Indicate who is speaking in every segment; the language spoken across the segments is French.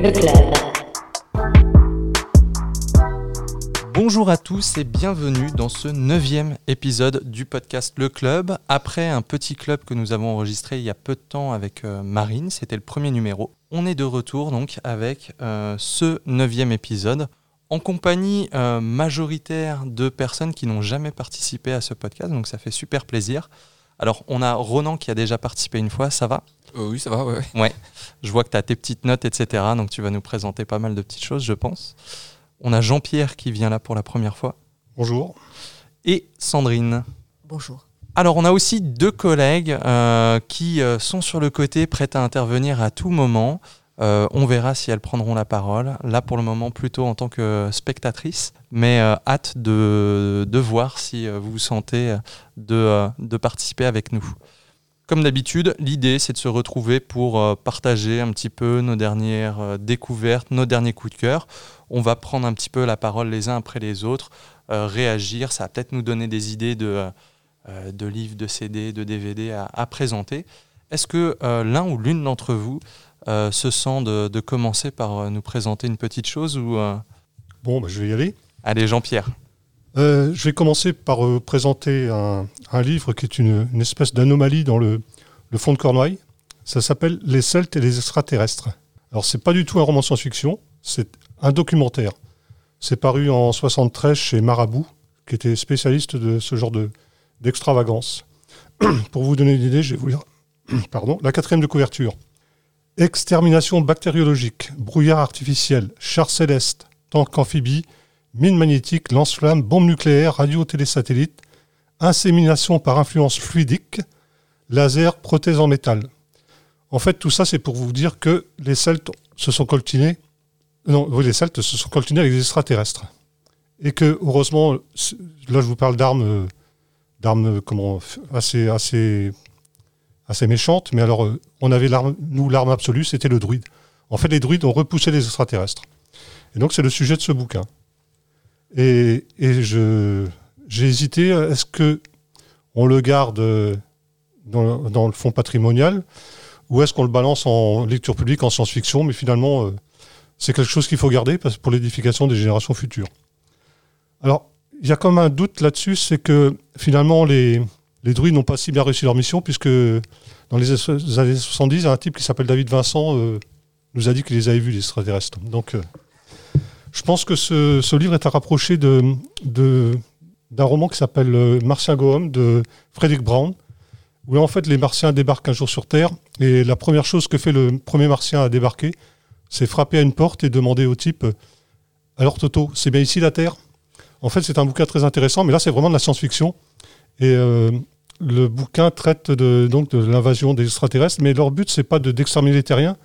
Speaker 1: le club.
Speaker 2: Bonjour à tous et bienvenue dans ce neuvième épisode du podcast Le Club. Après un petit club que nous avons enregistré il y a peu de temps avec euh, Marine, c'était le premier numéro. On est de retour donc avec euh, ce neuvième épisode en compagnie euh, majoritaire de personnes qui n'ont jamais participé à ce podcast, donc ça fait super plaisir. Alors on a Ronan qui a déjà participé une fois, ça va?
Speaker 3: Euh, oui, ça va, ouais.
Speaker 2: Ouais, je vois que tu as tes petites notes, etc. Donc tu vas nous présenter pas mal de petites choses, je pense. On a Jean-Pierre qui vient là pour la première fois.
Speaker 4: Bonjour.
Speaker 2: Et Sandrine.
Speaker 5: Bonjour.
Speaker 2: Alors on a aussi deux collègues euh, qui euh, sont sur le côté, prêtes à intervenir à tout moment. Euh, on verra si elles prendront la parole. Là pour le moment plutôt en tant que spectatrice, mais euh, hâte de, de voir si euh, vous vous sentez de, de participer avec nous. Comme d'habitude, l'idée c'est de se retrouver pour partager un petit peu nos dernières découvertes, nos derniers coups de cœur. On va prendre un petit peu la parole les uns après les autres, réagir, ça va peut-être nous donner des idées de, de livres, de CD, de DVD à, présenter. Est-ce que l'un ou l'une d'entre vous euh, se sent de, de commencer par euh, nous présenter une petite chose ou euh,
Speaker 4: Bon, bah, je vais y aller.
Speaker 2: Allez Jean-Pierre.
Speaker 4: Euh, je vais commencer par euh, présenter un, un livre qui est une, une espèce d'anomalie dans le, le fond de Cornouailles. Ça s'appelle Les Celtes et les extraterrestres. Alors, c'est pas du tout un roman science-fiction, c'est un documentaire. C'est paru en 73 chez Marabout, qui était spécialiste de ce genre de- d'extravagance. Pour vous donner une idée, je vais vous lire pardon, la quatrième de couverture. Extermination bactériologique, brouillard artificiel, char céleste, tank amphibie, mine magnétique, lance-flamme, bombe nucléaire, radio-télésatellite, insémination par influence fluidique, laser, prothèse en métal. En fait, tout ça, c'est pour vous dire que les Celtes se sont coltinés. Non, oui, les Celtes se sont coltinés avec des extraterrestres. Et que, heureusement, là, je vous parle d'armes, euh, d'armes comment, assez, assez, assez méchantes, mais alors, euh, on avait l'arme, nous, l'arme absolue, c'était le druide. En fait, les druides ont repoussé les extraterrestres. Et donc, c'est le sujet de ce bouquin. Et, et je, j'ai hésité, est-ce que on le garde euh, dans, dans le fonds patrimonial ou est-ce qu'on le balance en lecture publique, en science-fiction Mais finalement, euh, c'est quelque chose qu'il faut garder pour l'édification des générations futures. Alors, il y a comme un doute là-dessus, c'est que finalement, les, les druides n'ont pas si bien réussi leur mission puisque dans les années 70, un type qui s'appelle David Vincent euh, nous a dit qu'il les avait vus, les extraterrestres. Donc, euh, je pense que ce, livre est à rapprocher de, de- d'un roman qui s'appelle euh, Martien Goem de Frederick Brown, où en fait les Martiens débarquent un jour sur Terre, et la première chose que fait le premier Martien à débarquer, c'est frapper à une porte et demander au type Alors Toto, c'est bien ici la Terre? En fait, c'est un bouquin très intéressant, mais là c'est vraiment de la science-fiction. Et euh, le bouquin traite de, donc de l'invasion des extraterrestres, mais leur but, c'est pas de, d'exterminer les terriens,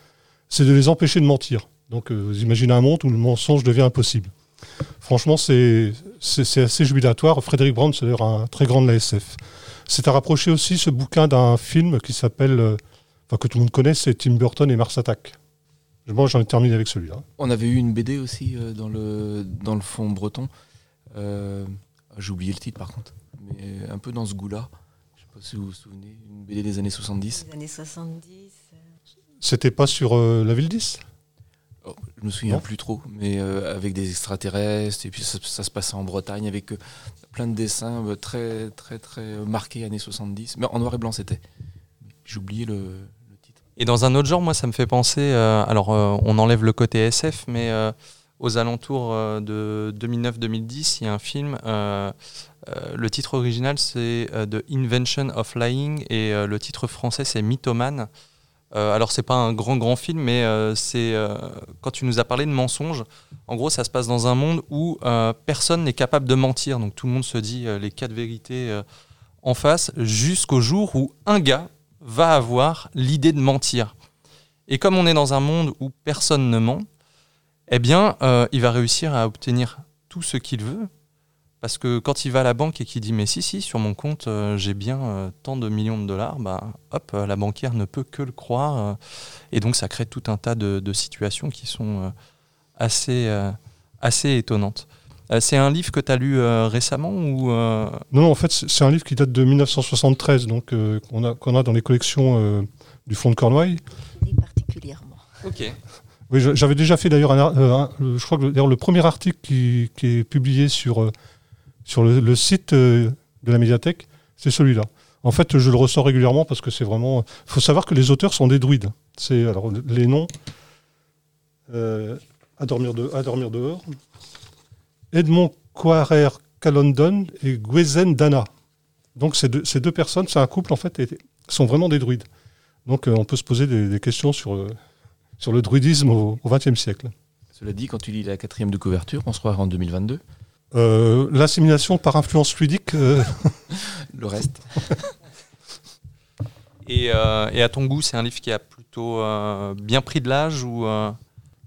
Speaker 4: c'est de les empêcher de mentir. Donc euh, vous imaginez un monde où le mensonge devient impossible. Franchement, c'est assez jubilatoire. Frédéric Brown, c'est d'ailleurs un très grand de la SF. C'est à rapprocher aussi ce bouquin d'un film qui s'appelle, euh, enfin que tout le monde connaît, c'est Tim Burton et Mars Attack. Moi, j'en ai terminé avec celui-là.
Speaker 3: On avait eu une BD aussi dans, le, dans le fond breton. J'ai oublié le titre par contre. Mais un peu dans ce goût-là. Je sais pas si vous vous souvenez. Une BD des années 70.
Speaker 5: Les années 70. euh,
Speaker 4: C'était pas sur euh, la ville 10
Speaker 3: Oh, je me souviens
Speaker 4: Non.
Speaker 3: plus trop. Mais euh, avec des extraterrestres. Et puis ça, ça se passait en Bretagne avec euh, plein de dessins euh, très, très, très euh, marqués années 70. Mais en noir et blanc c'était. J'ai oublié le, le titre.
Speaker 2: Et dans un autre genre, moi, ça me fait penser. euh, alors, euh, on enlève le côté SF, mais euh, aux alentours euh, de 2009-2010, il y a un film. euh, euh, le titre original, c'est euh, The Invention of Lying, et euh, le titre français, c'est Mythomane. Euh, alors, c'est pas un grand, grand film, mais euh, c'est euh, quand tu nous as parlé de mensonges. En gros, ça se passe dans un monde où euh, personne n'est capable de mentir. Donc, tout le monde se dit euh, les quatre vérités euh, en face, jusqu'au jour où un gars va avoir l'idée de mentir. Et comme on est dans un monde où personne ne ment, eh bien, euh, il va réussir à obtenir tout ce qu'il veut. Parce que quand il va à la banque et qu'il dit mais si si sur mon compte euh, j'ai bien euh, tant de millions de dollars, bah hop euh, la banquière ne peut que le croire euh, et donc ça crée tout un tas de, de situations qui sont euh, assez euh, assez étonnantes. Euh, c'est un livre que tu as lu euh, récemment ou euh,
Speaker 4: Non, non, en fait, c'est un livre qui date de 1973, donc euh, qu'on a, qu'on a dans les collections euh, du Fonds de Cornouailles.
Speaker 5: Et particulièrement.
Speaker 2: Ok.
Speaker 4: Oui, j'avais déjà fait d'ailleurs un, je crois que le- d'ailleurs le premier article qui, qui est publié sur, euh, sur le, site euh, de la médiathèque, c'est celui-là. En fait, je le ressors régulièrement parce que c'est vraiment. Il faut savoir que les auteurs sont des druides. C'est alors les noms. euh, à dormir dehors. Edmond Coarer Calondon et Gwezen Dana. Donc ces deux, personnes, c'est un couple en fait, sont vraiment des druides. Donc euh, on peut se poser des, questions sur, sur le druidisme au XXe siècle.
Speaker 3: Cela dit, quand tu lis la quatrième de couverture, on se croirait en 2022.
Speaker 4: Euh, L'assimilation par influence fluidique, euh,
Speaker 3: Le reste,
Speaker 2: Et, euh, et à ton goût, c'est un livre qui a plutôt euh, bien pris de l'âge ou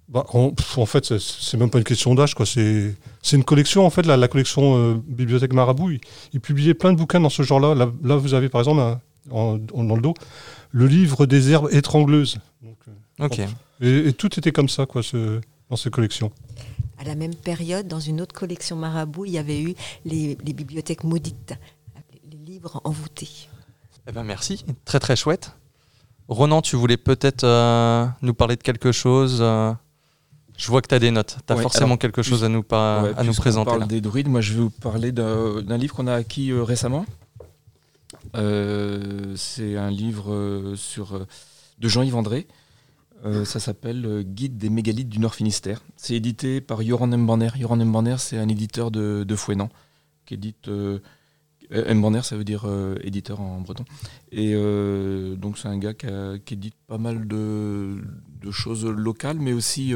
Speaker 4: bah, en, pff, en fait, c'est- même pas une question d'âge. C'est une collection, en fait, la, la collection Bibliothèque Marabout. Ils, ils publiaient plein de bouquins dans ce genre-là. Là, là, vous avez par exemple, un- en- en- dans le dos, le livre des herbes étrangleuses. Donc,
Speaker 2: Ok.
Speaker 4: et, et tout était comme ça, quoi, ce- dans ces collections.
Speaker 5: À la même période, dans une autre collection Marabout, il y avait eu les, les bibliothèques maudites, les livres envoûtés.
Speaker 2: Eh ben merci, très très chouette. Ronan, tu voulais peut-être euh, nous parler de quelque chose euh, Je vois que tu as des notes. Tu as
Speaker 3: Ouais,
Speaker 2: forcément
Speaker 3: alors,
Speaker 2: quelque chose à nous, par-
Speaker 3: Ouais,
Speaker 2: à nous
Speaker 3: puisqu'on
Speaker 2: présenter.
Speaker 3: parle
Speaker 2: là.
Speaker 3: des druides, moi je vais vous parler d'un livre qu'on a acquis euh, récemment. Euh, c'est un livre euh, sur, euh, de Jean-Yves André. Euh, ça s'appelle euh, Guide des mégalithes du Nord Finistère. C'est édité par Joran Mbanner. Joran Mbanner, c'est un éditeur de, de Fouenan, qui édite. Euh, Mbanner, ça veut dire éditeur en breton. Et donc, c'est un gars qui, a- édite pas mal de, choses locales, mais aussi,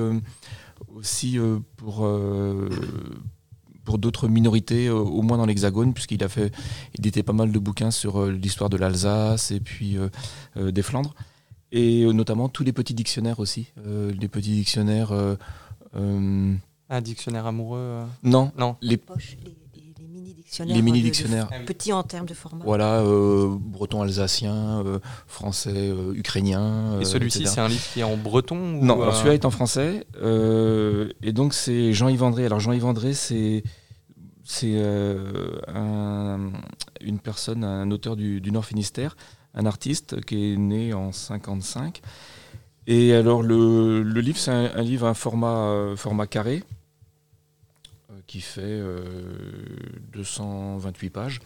Speaker 3: aussi pour. pour d'autres minorités, au moins dans l'Hexagone, puisqu'il a fait édité pas mal de bouquins sur l'histoire de l'Alsace et puis des Flandres, et euh, notamment tous les petits dictionnaires aussi, euh, les petits dictionnaires. euh, euh,
Speaker 2: Un dictionnaire amoureux euh,
Speaker 3: non,
Speaker 2: Non.
Speaker 3: les,
Speaker 5: Poche, les, les- les mini-dictionnaires.
Speaker 3: les
Speaker 5: de-
Speaker 3: mini-dictionnaires.
Speaker 5: de- Petits en termes de format.
Speaker 3: Voilà, euh, breton alsacien, euh, français, euh, ukrainien.
Speaker 2: Et
Speaker 3: euh,
Speaker 2: celui-ci, c'est un livre qui est en breton ou,
Speaker 3: Non, alors
Speaker 2: euh,
Speaker 3: celui-là est en français. euh, et donc c'est Jean-Yves André. Alors Jean-Yves André, c'est c'est euh, un- une personne, un auteur du, du Nord Finistère, un artiste qui est né en 55. Et alors le, le livre, c'est un, livre, un format, euh, format carré euh, qui fait euh, 228 pages.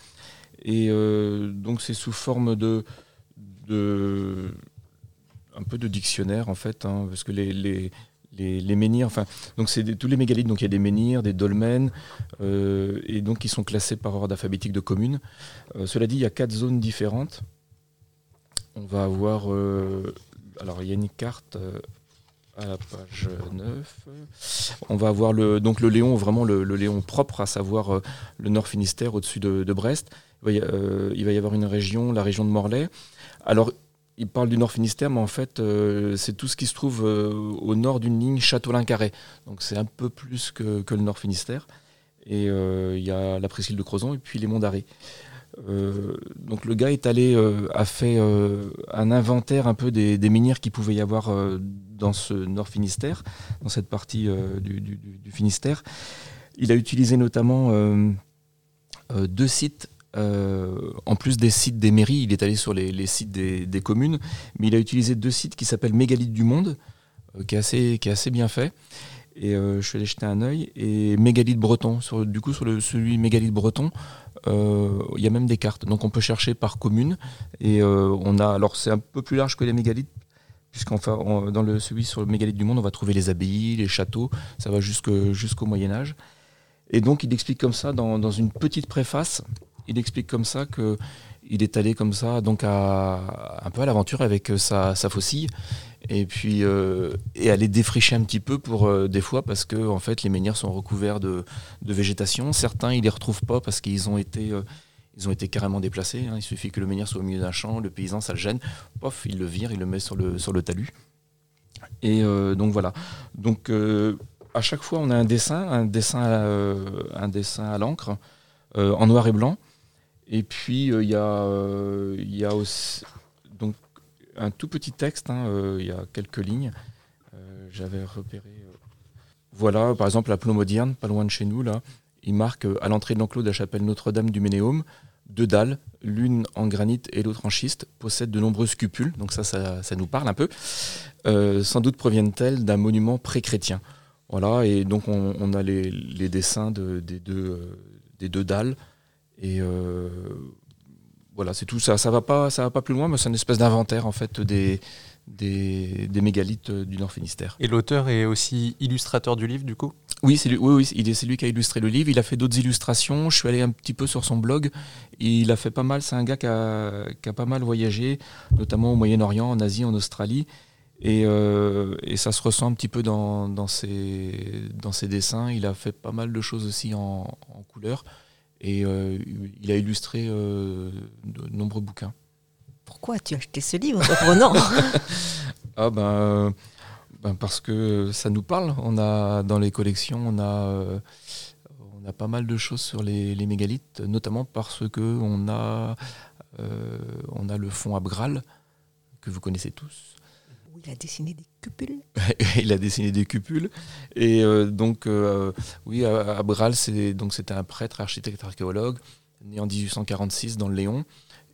Speaker 3: Et euh, donc c'est sous forme de, de un peu de dictionnaire en fait, hein, parce que les, les, les, menhirs, enfin, donc c'est tous les mégalithes, donc il y a des menhirs, des dolmens, euh, et donc ils sont classés par ordre alphabétique de communes. Euh, cela dit, il y a quatre zones différentes. On va avoir, euh, alors il y a une carte euh, à la page 9. On va avoir le, donc le Léon, vraiment le, Léon propre, à savoir euh, le Nord Finistère au-dessus de, Brest. Il va, y, avoir une région, la région de Morlaix. Alors, il parle du Nord Finistère, mais en fait, c'est tout ce qui se trouve au nord d'une ligne Châteaulin-Carré. Donc, c'est un peu plus que, le Nord Finistère. Et il y a la presqu'île de Crozon et puis les monts d'Arrée. Euh, donc, le gars est allé, euh, a fait euh, un inventaire un peu des, des menhirs qu'il pouvait y avoir dans ce Nord Finistère, dans cette partie du, Finistère. Il a utilisé notamment deux sites en plus des sites des mairies, il est allé sur les, sites des, communes, mais il a utilisé deux sites qui s'appellent Mégalithe du Monde, qui, est assez, qui est assez bien fait. Et je suis allé jeter un œil. Et Mégalithe Breton, sur, du coup, sur le, celui Mégalithe Breton, il y a même des cartes. Donc on peut chercher par commune. Et euh, on a, alors c'est un peu plus large que les mégalithes, puisqu'enfin dans le, celui sur le mégalithe du monde, on va trouver les abbayes, les châteaux, ça va jusqu'au Moyen Âge. Et donc il explique comme ça, dans, dans une petite préface, il explique comme ça que il est allé comme ça, donc un peu à l'aventure avec euh, sa, sa faucille, et puis euh, et aller défricher un petit peu pour euh, des fois parce que en fait les menhirs sont recouverts de, végétation. Certains ils les retrouvent pas parce qu'ils ont été carrément déplacés. hein. Il suffit que le menhir soit au milieu d'un champ, le paysan ça le gêne, pof il le vire, il le met sur le talus. Et donc voilà. Donc à chaque fois on a un dessin, un dessin à, un dessin à l'encre en noir et blanc. Et puis euh, il y a euh, il y a aussi donc un tout petit texte. hein, euh, Il y a quelques lignes. J'avais repéré. voilà, par exemple, la Plomodierne, pas loin de chez nous, là, il marque à l'entrée de l'enclos de la chapelle Notre-Dame du Ménéum, deux dalles, l'une en granit et l'autre en schiste, possèdent de nombreuses cupules, donc ça, ça, nous parle un peu. Sans doute proviennent-elles d'un monument pré-chrétien. Voilà, et donc on, a les, dessins des deux dalles. Et euh, voilà, c'est tout. Ça, ça va pas, ça va pas plus loin, mais c'est une espèce d'inventaire en fait des, des, des mégalithes euh, du Nord Finistère.
Speaker 2: Et l'auteur est aussi illustrateur du livre, du coup?
Speaker 3: Oui, c'est lui, oui, oui, il est, c'est lui qui a illustré le livre. Il a fait d'autres illustrations. Je suis allé un petit peu sur son blog. Il a fait pas mal. C'est un gars qui a, qui a pas mal voyagé, notamment au Moyen-Orient, en Asie, en Australie. Et, euh, et ça se ressent un petit peu dans, dans, ses, dans ses dessins. Il a fait pas mal de choses aussi en, en couleur. Et euh, il a illustré euh, de nombreux bouquins.
Speaker 5: Pourquoi as-tu acheté ce livre, Ronan
Speaker 3: Ah ben, euh, ben parce que ça nous parle. On a dans les collections, on a, on a pas mal de choses sur les, les mégalithes, notamment parce que on a, euh, on a le fond Abgral que vous connaissez tous.
Speaker 5: Il a dessiné des cupules.
Speaker 3: il a dessiné des cupules et euh, donc euh, oui, donc c'était un prêtre, architecte, archéologue né en 1846 dans le Léon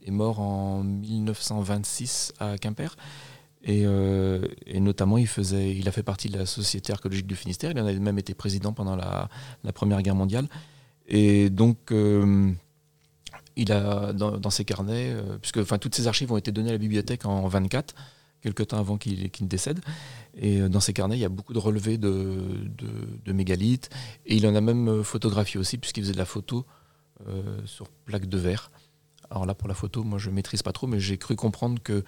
Speaker 3: et mort en 1926 à Quimper. Et, euh, et, notamment, il, faisait, il a fait partie de la Société archéologique du Finistère. Il en a même été président pendant la, Première Guerre mondiale. Et donc, euh, il a dans, ses carnets, puisque enfin, toutes ces archives ont été données à la bibliothèque en 24, quelques temps avant qu'il qu ne décède. Et dans ses carnets, il y a beaucoup de relevés de, de, de mégalithes. Et il en a même photographié aussi, puisqu'il faisait de la photo sur plaque de verre. Alors là, pour la photo, moi, je maîtrise pas trop, mais j'ai cru comprendre que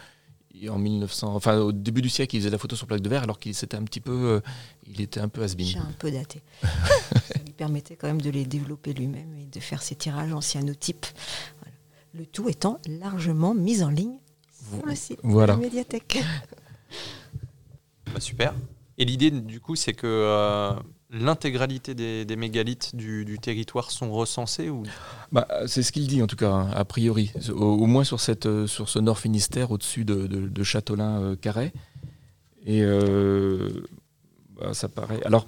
Speaker 3: en 1900, enfin au début du siècle, il faisait de la photo sur plaque de verre, alors qu'il était un petit peu, euh, il était un peu has
Speaker 5: J'ai un peu daté. Ça lui permettait quand même de les développer lui-même et de faire ses tirages en cyanotype. Voilà. Le tout étant largement mis en ligne sur le site
Speaker 3: voilà.
Speaker 5: de la médiathèque.
Speaker 2: Bah, super. Et l'idée, du coup, c'est que euh, l'intégralité des, des, mégalithes du, du, territoire sont recensés ou...
Speaker 3: bah, C'est ce qu'il dit, en tout cas, hein, a priori. Au, au, moins sur, cette, sur ce nord Finistère, au-dessus de, de, de Châtelain-Carré. Et euh, bah, ça paraît. Alors,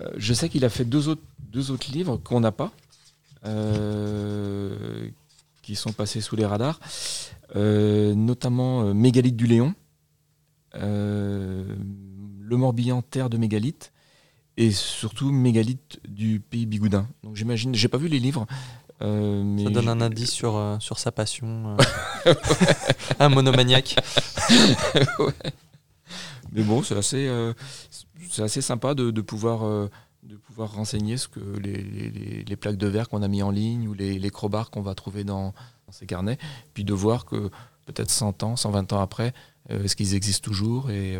Speaker 3: euh, je sais qu'il a fait deux autres, deux autres livres qu'on n'a pas, euh, qui sont passés sous les radars, euh, notamment Mégalithe du Léon. le Morbihan, terre de mégalithes, et surtout mégalithe du pays bigoudin. Donc j'imagine, j'ai pas vu les livres.
Speaker 2: Euh, mais ça donne un indice sur, euh, sur sa passion. Euh... un monomaniaque.
Speaker 3: ouais. Mais bon, c'est assez, euh, c'est assez sympa de, de pouvoir, euh, de pouvoir renseigner ce que les, les, les plaques de verre qu'on a mis en ligne ou les, les crowbars qu'on va trouver dans, ces carnets. Puis de voir que peut-être 100 ans, 120 ans après, euh, est-ce qu'ils existent toujours et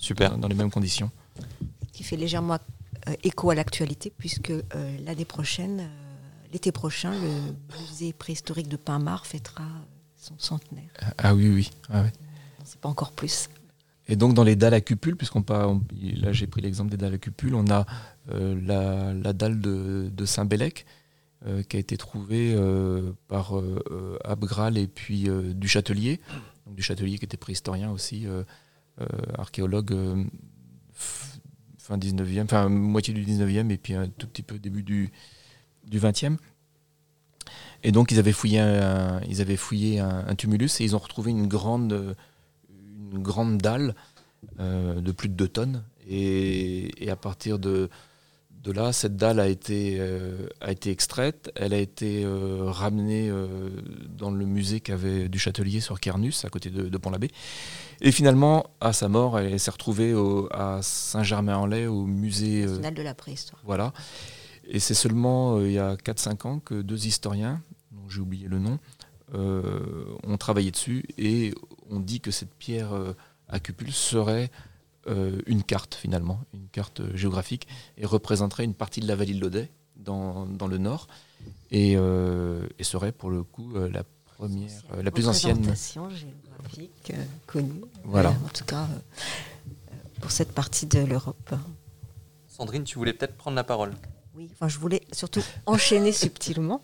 Speaker 2: Super.
Speaker 3: Dans, les mêmes conditions
Speaker 5: qui fait légèrement euh, écho à l'actualité, puisque euh, l'année prochaine, euh, l'été prochain, le musée préhistorique de Pinmar fêtera son centenaire.
Speaker 3: Ah oui, oui. Ah,
Speaker 5: pas encore plus.
Speaker 3: Et donc dans les dalles à cupule, puisqu'on on, là j'ai pris l'exemple des dalles à cupule, on a euh, la, la, dalle de, de Saint-Bélec euh, qui a été trouvée euh, par Abgral et puis du Châtelier, donc du Châtelier qui était préhistorien aussi, archéologue fin 19e, enfin moitié du 19e et puis un tout petit peu début du, du 20e. Et donc ils avaient fouillé un, ils avaient fouillé un, tumulus et ils ont retrouvé une grande, une grande dalle euh, de plus de 2 tonnes. Et, à partir de, de là, cette dalle a été, euh, a été extraite, elle a été euh, ramenée dans le musée qu'avait du Châtelier sur Kernus, à côté de, de Pont-l'Abbé. Et finalement, à sa mort, elle s'est retrouvée au, à Saint-Germain-en-Laye, au musée
Speaker 5: national de la préhistoire.
Speaker 3: Voilà. Et c'est seulement euh, il y a 4-5 ans que deux historiens, dont j'ai oublié le nom, euh, ont travaillé dessus et on dit que cette pierre euh, à cupule serait euh, une carte finalement, une carte géographique et représenterait une partie de la vallée de l'Audet dans, dans, le nord et, euh, et, serait pour le coup la première, la plus ancienne
Speaker 5: géographique connue.
Speaker 3: Voilà.
Speaker 5: en tout cas pour cette partie de l'Europe.
Speaker 2: Sandrine, tu voulais peut-être prendre la parole.
Speaker 5: Oui, enfin, je voulais surtout enchaîner subtilement,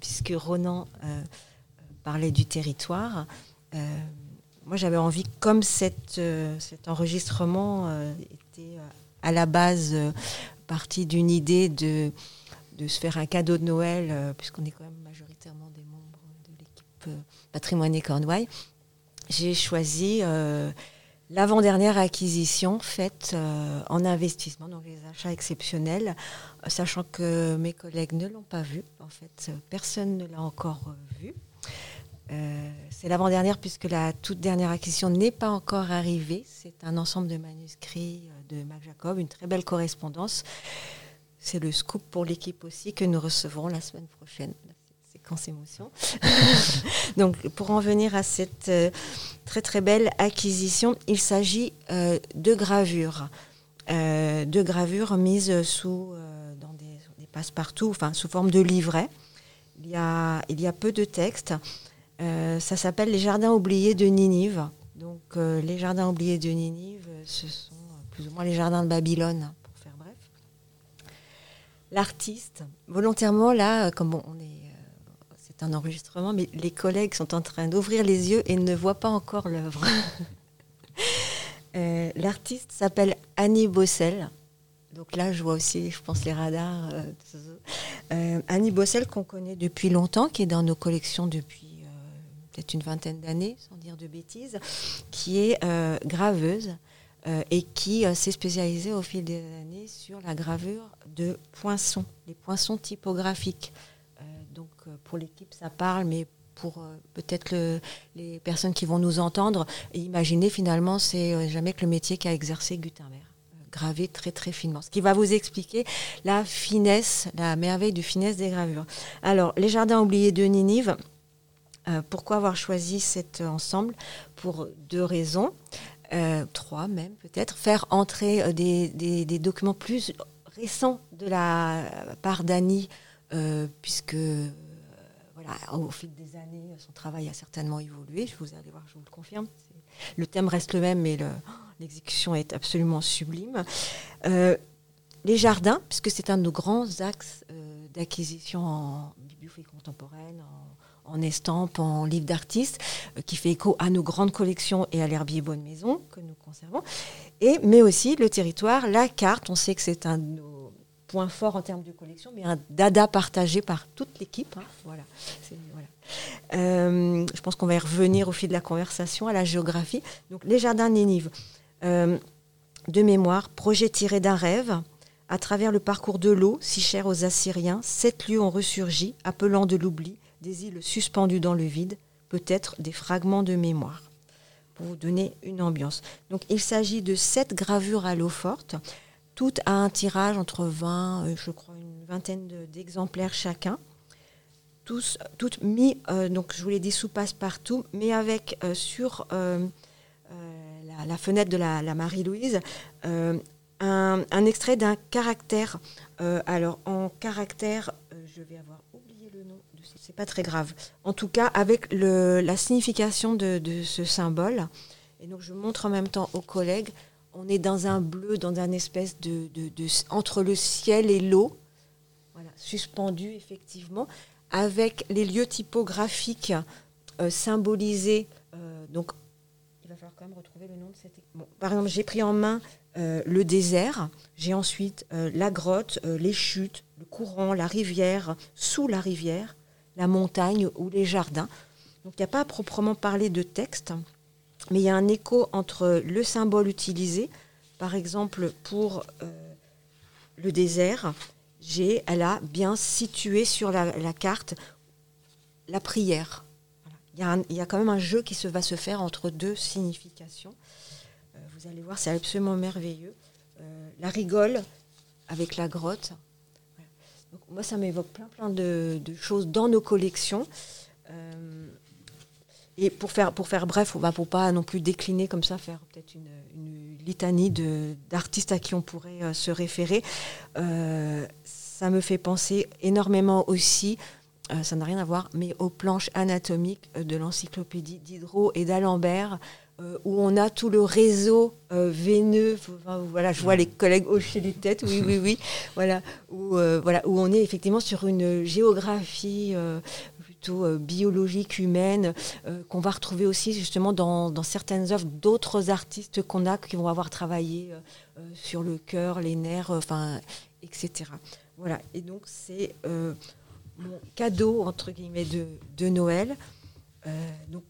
Speaker 5: puisque Ronan euh, parlait du territoire. Euh, moi, j'avais envie, comme euh, cet enregistrement était à la base parti d'une idée de, de se faire un cadeau de Noël, euh, puisqu'on est quand même majoritairement des membres de l'équipe euh, Patrimoine et Cornouailles, j'ai choisi euh, l'avant-dernière acquisition faite euh, en investissement, donc les achats exceptionnels, euh, sachant que mes collègues ne l'ont pas vu. En fait, euh, personne ne l'a encore euh, vu. Euh, c'est l'avant-dernière puisque la toute dernière acquisition n'est pas encore arrivée. C'est un ensemble de manuscrits euh, de Mac Jacob, une très belle correspondance. C'est le scoop pour l'équipe aussi que nous recevrons la semaine prochaine. Séquence émotion. Donc, pour en venir à cette euh, très très belle acquisition, il s'agit de gravures. De gravures mises sous, dans des, des passe-partout, enfin sous forme de livret. Il y a, il y a peu de textes. Euh, ça s'appelle Les Jardins oubliés de Ninive. Donc, euh, les Jardins oubliés de Ninive, euh, ce sont plus ou moins les jardins de Babylone, pour faire bref. L'artiste, volontairement, là, comme on est. C'est un enregistrement, mais les collègues sont en train d'ouvrir les yeux et ne voient pas encore l'œuvre. L'artiste s'appelle Annie Bossel. Donc là, je vois aussi, je pense, les radars. Annie Bossel, qu'on connaît depuis longtemps, qui est dans nos collections depuis peut-être une vingtaine d'années, sans dire de bêtises, qui est euh, graveuse euh, et qui euh, s'est spécialisée au fil des années sur la gravure de poinçons, les poinçons typographiques. Donc pour l'équipe, ça parle, mais pour peut-être le- les personnes qui vont nous entendre, imaginez finalement, c'est jamais que le métier qu'a exercé Gutenberg gravé très très finement. Ce qui va vous expliquer la finesse, la merveille de finesse des gravures. Alors, les jardins oubliés de Ninive, euh, pourquoi avoir choisi cet ensemble? Pour deux raisons, euh, trois même peut-être. Faire entrer euh, des, documents plus récents de la part d'Annie, puisque voilà, au fil des années, son travail a certainement évolué. Je vous allez voir, je vous le confirme. Le thème reste le même, mais le- l'exécution est absolument sublime. Les jardins, puisque c'est un de nos grands axes d'acquisition en bibliophilie contemporaine, en, en estampes, en livres d'artistes, euh, qui fait écho à nos grandes collections et à l'herbier Bonne Maison que nous conservons, et, mais aussi le territoire, la carte. On sait que c'est un de nos points forts en termes de collection, mais un dada partagé par toute l'équipe. hein. Voilà. Euh, je pense qu'on va y revenir au fil de la conversation à la géographie. Donc, les jardins de Ninive. Euh, de mémoire, projet tiré d'un rêve. À travers le parcours de l'eau, si cher aux Assyriens, sept lieux ont ressurgi, appelant de l'oubli, des îles suspendues dans le vide, peut-être des fragments de mémoire. Pour vous donner une ambiance. Donc, il s'agit de sept gravures à l'eau forte, toutes à un tirage entre 20, euh, je crois, une vingtaine de- d'exemplaires chacun. Toutes mis, euh, donc je vous l'ai dit, sous passe-partout, mais avec euh, sur euh, la, fenêtre de la, Marie-Louise un, un extrait d'un caractère. Alors, en caractère, je vais avoir oublié le nom, de ce- pas très grave. En tout cas, avec le, la signification de, ce symbole. Et donc, je montre en même temps aux collègues. On est dans un bleu, dans un espèce de, de- entre le ciel et l'eau, voilà, suspendu effectivement, avec les lieux typographiques euh, symbolisés. euh, donc, il va falloir quand même retrouver le nom de cette. Bon, par exemple, j'ai pris en main euh, le désert, j'ai ensuite la grotte, les chutes, le courant, la rivière, sous la rivière, la montagne ou les jardins. Donc, il n'y a pas à proprement parler de texte, mais il y a un écho entre le symbole utilisé, par exemple pour euh, le désert, j'ai, elle a bien situé sur la, carte la prière. Il, y y a quand même un jeu qui se va se faire entre deux significations. Euh, vous allez voir, c'est absolument merveilleux. Euh, la rigole avec la grotte. Moi, ça m'évoque plein, plein de, choses dans nos collections. Euh, et pour faire, pour faire bref, on va pour pas non plus décliner comme ça, faire peut-être une, litanie d'artistes à qui on pourrait euh, se référer. Euh, ça me fait penser énormément aussi, ça n'a rien à voir, mais aux planches anatomiques de l'encyclopédie Diderot et d'Alembert, euh, où on a tout le réseau euh, veineux. Enfin, voilà, je vois les collègues hocher les têtes, oui, oui, oui. Voilà, où, euh, voilà, où on est effectivement sur une géographie plutôt biologique, humaine, qu'on va retrouver aussi justement dans, dans certaines œuvres d'autres artistes qu'on a qui vont avoir travaillé sur le cœur, les nerfs, enfin, etc. voilà, et donc c'est mon cadeau, entre guillemets, de, de Noël. Donc,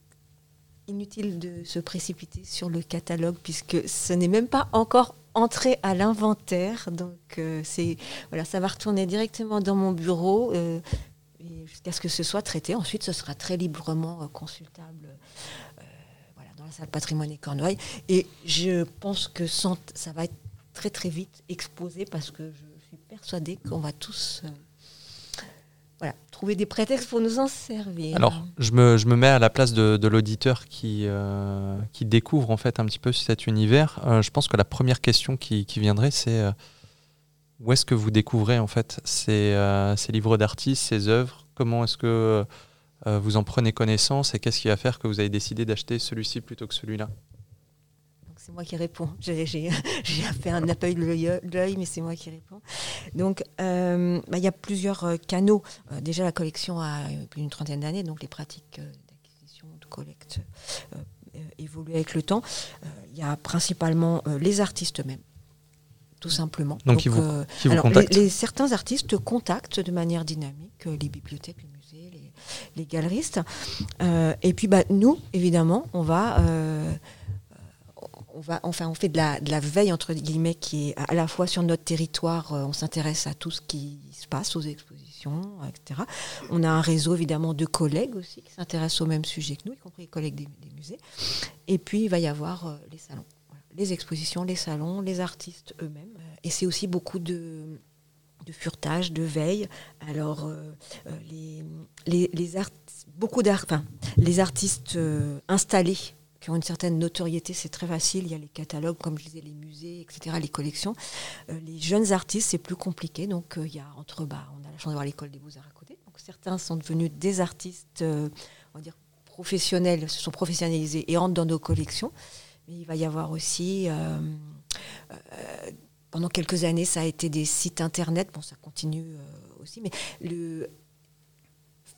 Speaker 5: inutile de se précipiter sur le catalogue puisque ce n'est même pas encore entré à l'inventaire. Donc, euh, c'est voilà, ça va retourner directement dans mon bureau euh, jusqu'à ce que ce soit traité. Ensuite, ce sera très librement consultable euh, dans la salle patrimoine et Cornouailles. Et je pense que ça va être très très vite exposé parce que je suis persuadée qu'on va tous voilà, trouver des prétextes pour nous en servir.
Speaker 2: Alors, je me, mets à la place de, l'auditeur qui, euh, qui découvre en fait un petit peu cet univers. Euh, je pense que la première question qui, viendrait, c'est euh, où est-ce que vous découvrez en fait ces, ces livres d'artistes, ces œuvres? Comment est-ce que vous en prenez connaissance et qu'est-ce qui va faire que vous avez décidé d'acheter celui-ci plutôt que celui-là?
Speaker 5: C'est moi qui réponds. J'ai fait un appel de l'œil- mais c'est moi qui réponds. Donc euh, bah, il y a plusieurs euh, canaux. Euh, déjà la collection a plus d'une trentaine d'années, donc les pratiques d'acquisition, de collecte évoluent avec le temps. Il y a principalement les artistes eux-mêmes, tout simplement.
Speaker 2: Donc, ils vous-
Speaker 5: euh,
Speaker 2: Qui vous
Speaker 5: alors, les,
Speaker 2: contacte
Speaker 5: les- certains artistes contactent de manière dynamique les bibliothèques, les musées, les, les galeristes. Euh, et puis, bah, nous, évidemment, on va, euh, on va, enfin, fait de la, veille entre guillemets qui est à la fois sur notre territoire. euh, on s'intéresse à tout ce qui se passe, aux expositions, etc. On a un réseau évidemment de collègues aussi qui s'intéressent au même sujet que nous, y compris les collègues des, musées. Et puis, il va y avoir euh, les salons. Les expositions, les salons, les artistes eux-mêmes. Euh, Et c'est aussi beaucoup de, de furetage, de veille. Alors, les, beaucoup d'art, les artistes installés une certaine notoriété, c'est très facile. Il y a les catalogues, comme je disais, les musées, etc., les collections. Euh, les jeunes artistes, c'est plus compliqué. Donc, euh, il y a entre bas, on a la chance d'avoir l'école des beaux-arts à côté. Donc, certains sont devenus des artistes, euh, on va dire, professionnels, se sont professionnalisés et entrent dans nos collections. Mais il va y avoir aussi, pendant quelques années, ça a été des sites internet. Bon, ça continue aussi, mais le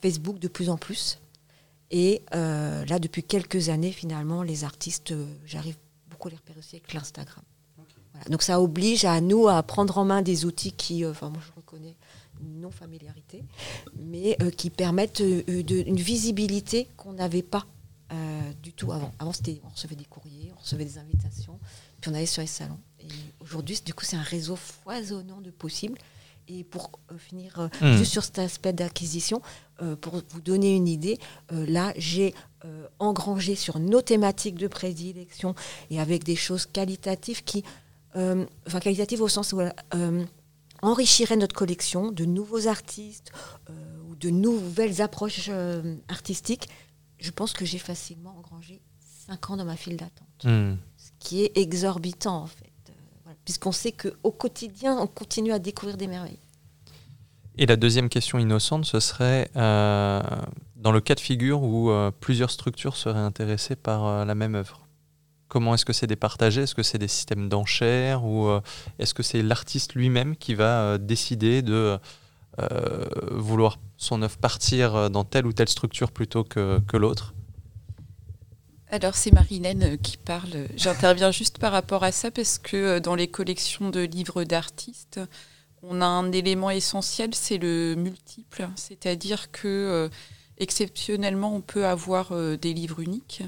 Speaker 5: Facebook de plus en plus. Et euh, là, depuis quelques années, finalement, les artistes, euh, j'arrive beaucoup à les repérer aussi avec l'Instagram. Donc ça oblige à nous à prendre en main des outils qui, euh, enfin moi je reconnais une non-familiarité, mais qui permettent une visibilité qu'on n'avait pas du tout avant. Avant, c'était, on recevait des courriers, on recevait des invitations, puis on allait sur les salons. Et aujourd'hui, du coup, c'est un réseau foisonnant de possibles. Et pour euh, finir euh,
Speaker 2: Hmm.
Speaker 5: juste sur cet aspect d'acquisition, euh, pour vous donner une idée, là, j'ai engrangé sur nos thématiques de prédilection et avec des choses qualitatives qui, enfin qualitatives au sens où enrichiraient notre collection de nouveaux artistes ou de nouvelles approches artistiques. Je pense que j'ai facilement engrangé 5 ans dans ma file d'attente,
Speaker 2: Hmm.
Speaker 5: ce qui est exorbitant en fait. Puisqu'on sait qu'au quotidien, on continue à découvrir des merveilles.
Speaker 2: Et la deuxième question innocente, ce serait euh, dans le cas de figure où euh, plusieurs structures seraient intéressées par euh, la même œuvre. Comment est-ce que c'est départagé? Est-ce que c'est des systèmes d'enchères ou est-ce que c'est l'artiste lui-même qui va décider de vouloir son œuvre partir dans telle ou telle structure plutôt que, que l'autre?
Speaker 1: Alors c'est Marilène qui parle. J'interviens juste par rapport à ça parce que dans les collections de livres d'artistes, on a un élément essentiel, c'est le multiple. C'est-à-dire que euh, exceptionnellement, on peut avoir euh, des livres uniques,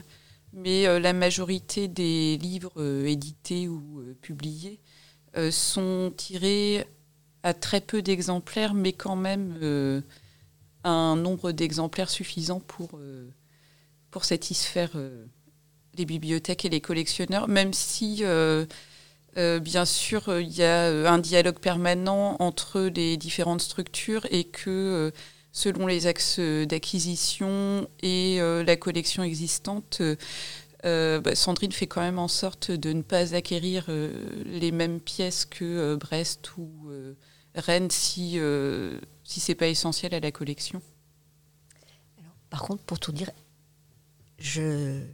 Speaker 1: mais euh, la majorité des livres édités ou publiés sont tirés à très peu d'exemplaires, mais quand même un nombre d'exemplaires suffisant pour satisfaire les bibliothèques et les collectionneurs, même si, euh, bien sûr, euh, il y a euh, un dialogue permanent entre les différentes structures et que, selon les axes d'acquisition et la collection existante, bah, Sandrine fait quand même en sorte de ne pas acquérir les mêmes pièces que Brest ou Rennes si, si c'est pas essentiel à la collection.
Speaker 5: Alors, par contre, pour tout dire, je,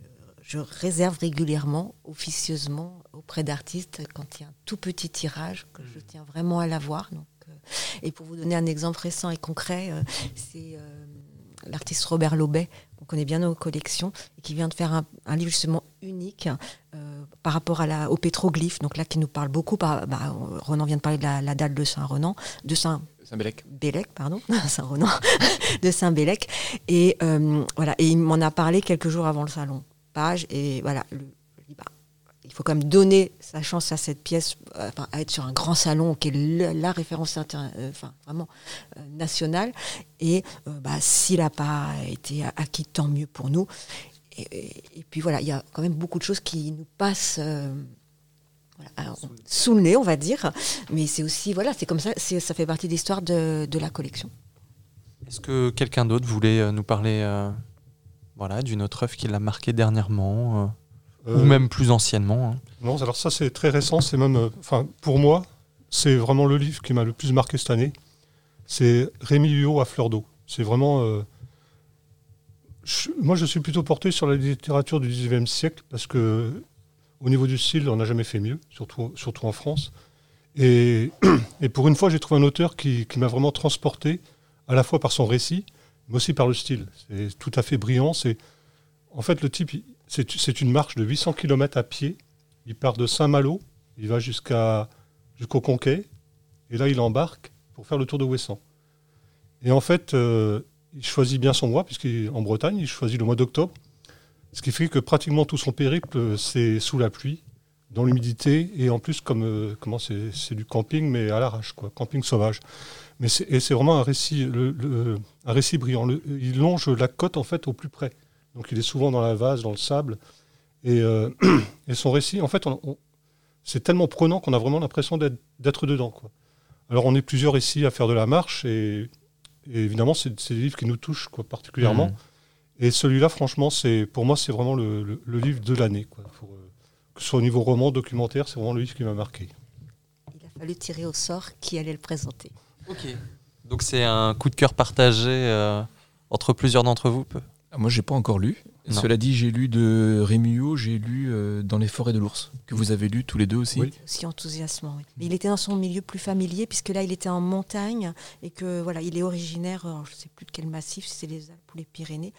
Speaker 5: je réserve régulièrement, officieusement, auprès d'artistes, quand il y a un tout petit tirage, que je tiens vraiment à l'avoir. Donc, euh, et pour vous donner un exemple récent et concret, euh, c'est euh, l'artiste Robert Lobet, qu'on connaît bien nos collections, et qui vient de faire un, un livre justement unique, par rapport à la, au pétroglyphe, donc là qui nous parle beaucoup. Par, bah, Ronan vient de parler de la, la dalle de Saint-Renan, de Saint.
Speaker 3: Saint-Bélec.
Speaker 5: Bélec, pardon, Saint-Renan, de Saint-Bélec. Et voilà, et il m'en a parlé quelques jours avant le salon. Page, et voilà, le, bah, il faut quand même donner sa chance à cette pièce, euh, enfin, à être sur un grand salon qui est le, la référence euh, enfin, vraiment euh, nationale. Et bah, s'il n'a pas été acquis, tant mieux pour nous. Et, et, et, puis voilà, il y a quand même beaucoup de choses qui nous passent voilà, sous le nez, on va dire. Mais c'est aussi, voilà, c'est comme ça, ça fait partie de l'histoire de, de, la collection.
Speaker 2: Est-ce que quelqu'un d'autre voulait nous parler euh, voilà, d'une autre œuvre qui l'a marqué dernièrement euh, euh, ou même plus anciennement hein
Speaker 4: Non, alors ça c'est très récent, c'est même, enfin pour moi, c'est vraiment le livre qui m'a le plus marqué cette année. C'est Rémi Huot à fleur d'eau. C'est vraiment moi, je suis plutôt porté sur la littérature du XIXe siècle parce que, au niveau du style, on n'a jamais fait mieux, surtout, surtout en France. Et, et pour une fois, j'ai trouvé un auteur qui, qui m'a vraiment transporté, à la fois par son récit, mais aussi par le style. C'est tout à fait brillant. C'est, en fait, le type, c'est une marche de 800 km à pied. Il part de Saint-Malo, il va jusqu'au Conquet, et là, il embarque pour faire le tour de Ouessant. Et en fait, euh, il choisit bien son mois, puisqu'en Bretagne, il choisit le mois d'octobre. Ce qui fait que pratiquement tout son périple, c'est sous la pluie, dans l'humidité, et en plus, comme euh, comment c'est du camping, mais à l'arrache, quoi, camping sauvage. Mais et c'est vraiment un récit, le, le, un récit brillant. Le, il longe la côte en fait au plus près. Donc il est souvent dans la vase, dans le sable. Et, euh, et son récit, en fait, c'est tellement prenant qu'on a vraiment l'impression d'être dedans. Quoi. Alors on est plusieurs ici à faire de la marche et et évidemment, c'est des livres qui nous touchent quoi, particulièrement. Mmh. Et celui-là, franchement, c'est pour moi, c'est vraiment le, le, le, livre de l'année. Quoi. Pour, euh, que ce soit au niveau roman, documentaire, c'est vraiment le livre qui m'a marqué.
Speaker 5: Il a fallu tirer au sort qui allait le présenter.
Speaker 2: Ok. Donc c'est un coup de cœur partagé euh, entre plusieurs d'entre vous
Speaker 3: ah, Moi, j'ai pas encore lu. Non. Cela dit, j'ai lu de Rémi Huot, j'ai lu euh, Dans les forêts de l'ours, que vous avez lu tous les deux aussi.
Speaker 5: Oui. Aussi enthousiasmant. Oui. Mais il était dans son milieu plus familier, puisque là, il était en montagne et que voilà, il est originaire, alors, je ne sais plus de quel massif, si c'est les Alpes ou les Pyrénées.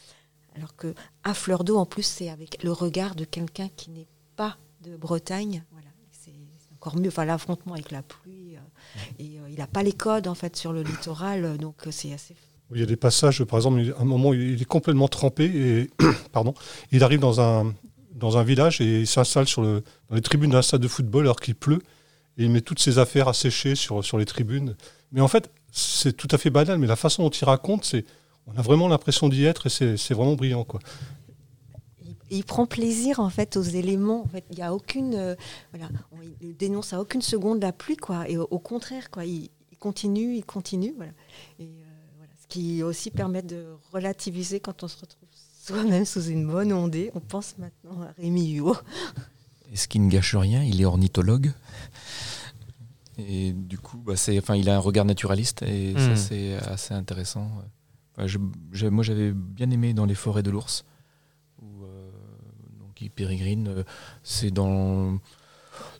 Speaker 5: Alors que à fleur d'eau, en plus, c'est avec le regard de quelqu'un qui n'est pas de Bretagne. Voilà, c'est encore mieux. L'affrontement avec la pluie. Euh, et euh, il n'a pas les codes en fait sur le littoral, donc c'est assez
Speaker 4: il y a des passages, par exemple, à un moment, il est complètement trempé et pardon, il arrive dans un, dans un village et il s'installe sur le, dans les tribunes d'un stade de football alors qu'il pleut et il met toutes ses affaires à sécher sur, sur les tribunes. Mais en fait, c'est tout à fait banal, mais la façon dont il raconte, c'est, on a vraiment l'impression d'y être et c'est vraiment brillant. Quoi.
Speaker 5: Il, il, prend plaisir en fait aux éléments. En fait, il y a aucune, euh, voilà, il dénonce à aucune seconde la pluie, quoi. Et au, au contraire, quoi, il, il, continue, il continue, voilà. Et, euh, qui aussi permettent de relativiser quand on se retrouve soi-même sous une bonne ondée. On pense maintenant à Rémi Huot.
Speaker 3: Et ce qui ne gâche rien, il est ornithologue. Et du coup, bah enfin, il a un regard naturaliste et mmh. ça, c'est assez intéressant. Enfin, je, moi, j'avais bien aimé dans Les forêts de l'ours, euh, il pérégrine. Euh, c'est dans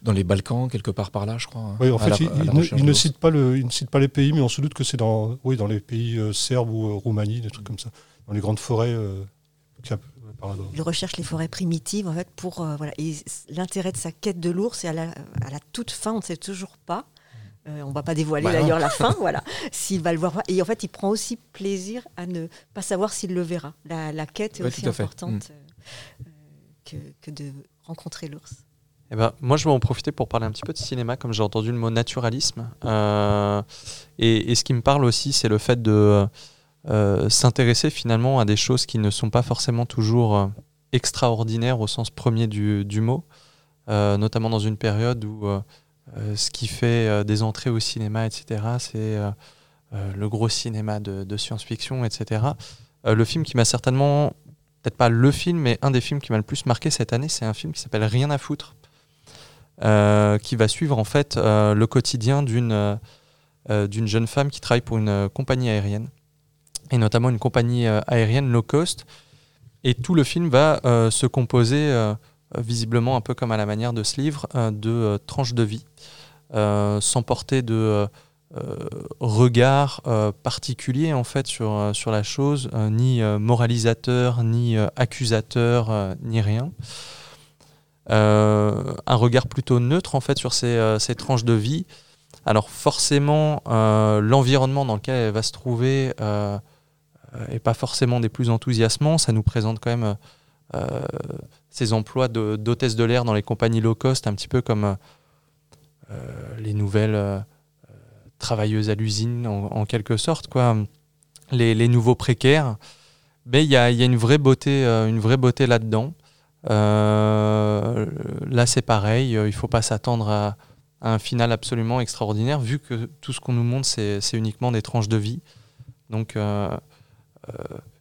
Speaker 3: dans les Balkans, quelque part par là, je crois. Hein,
Speaker 4: oui, en fait, la, il, il, ne, il, ne cite pas le, il ne cite pas les pays, mais on se doute que c'est dans, oui, dans les pays euh, serbes ou euh, Roumanie, des trucs comme ça, dans les grandes forêts. Euh,
Speaker 5: il recherche les forêts primitives, en fait, pour euh, voilà. L'intérêt de sa quête de l'ours, et à la, à la, toute fin, on ne sait toujours pas. Euh, on ne va pas dévoiler bah d'ailleurs la fin, voilà, s'il va le voir. Et en fait, il prend aussi plaisir à ne pas savoir s'il le verra. La, la quête est ouais, aussi importante mmh. Que, de rencontrer l'ours.
Speaker 2: Eh ben, moi, je vais en profiter pour parler un petit peu de cinéma, comme j'ai entendu le mot naturalisme. Euh, et, ce qui me parle aussi, c'est le fait de euh, s'intéresser finalement à des choses qui ne sont pas forcément toujours euh, extraordinaires au sens premier du, mot, notamment dans une période où ce qui fait des entrées au cinéma, etc., c'est le gros cinéma de science-fiction, etc. le film qui m'a certainement, peut-être pas le film, mais un des films qui m'a le plus marqué cette année, c'est un film qui s'appelle Rien à foutre euh, qui va suivre en fait euh, le quotidien d'une euh, d'une jeune femme qui travaille pour une compagnie aérienne, et notamment une compagnie aérienne low cost. Et tout le film va se composer, visiblement un peu comme à la manière de ce livre, de tranches de vie, sans porter de regard particulier en fait sur, sur la chose, ni moralisateur, ni accusateur, ni rien. Euh, un regard plutôt neutre en fait sur ces, ces tranches de vie. Alors forcément, l'environnement dans lequel elle va se trouver n'est pas forcément des plus enthousiasmants. Ça nous présente quand même ces emplois d'hôtesse de, l'air dans les compagnies low cost, un petit peu comme les nouvelles travailleuses à l'usine en, quelque sorte, quoi. Les, nouveaux précaires. Mais il y a, une vraie beauté, euh, une beauté là-dedans. Euh, là, c'est pareil. Il ne faut pas s'attendre à, un final absolument extraordinaire, vu que tout ce qu'on nous montre, c'est uniquement des tranches de vie. Donc, euh,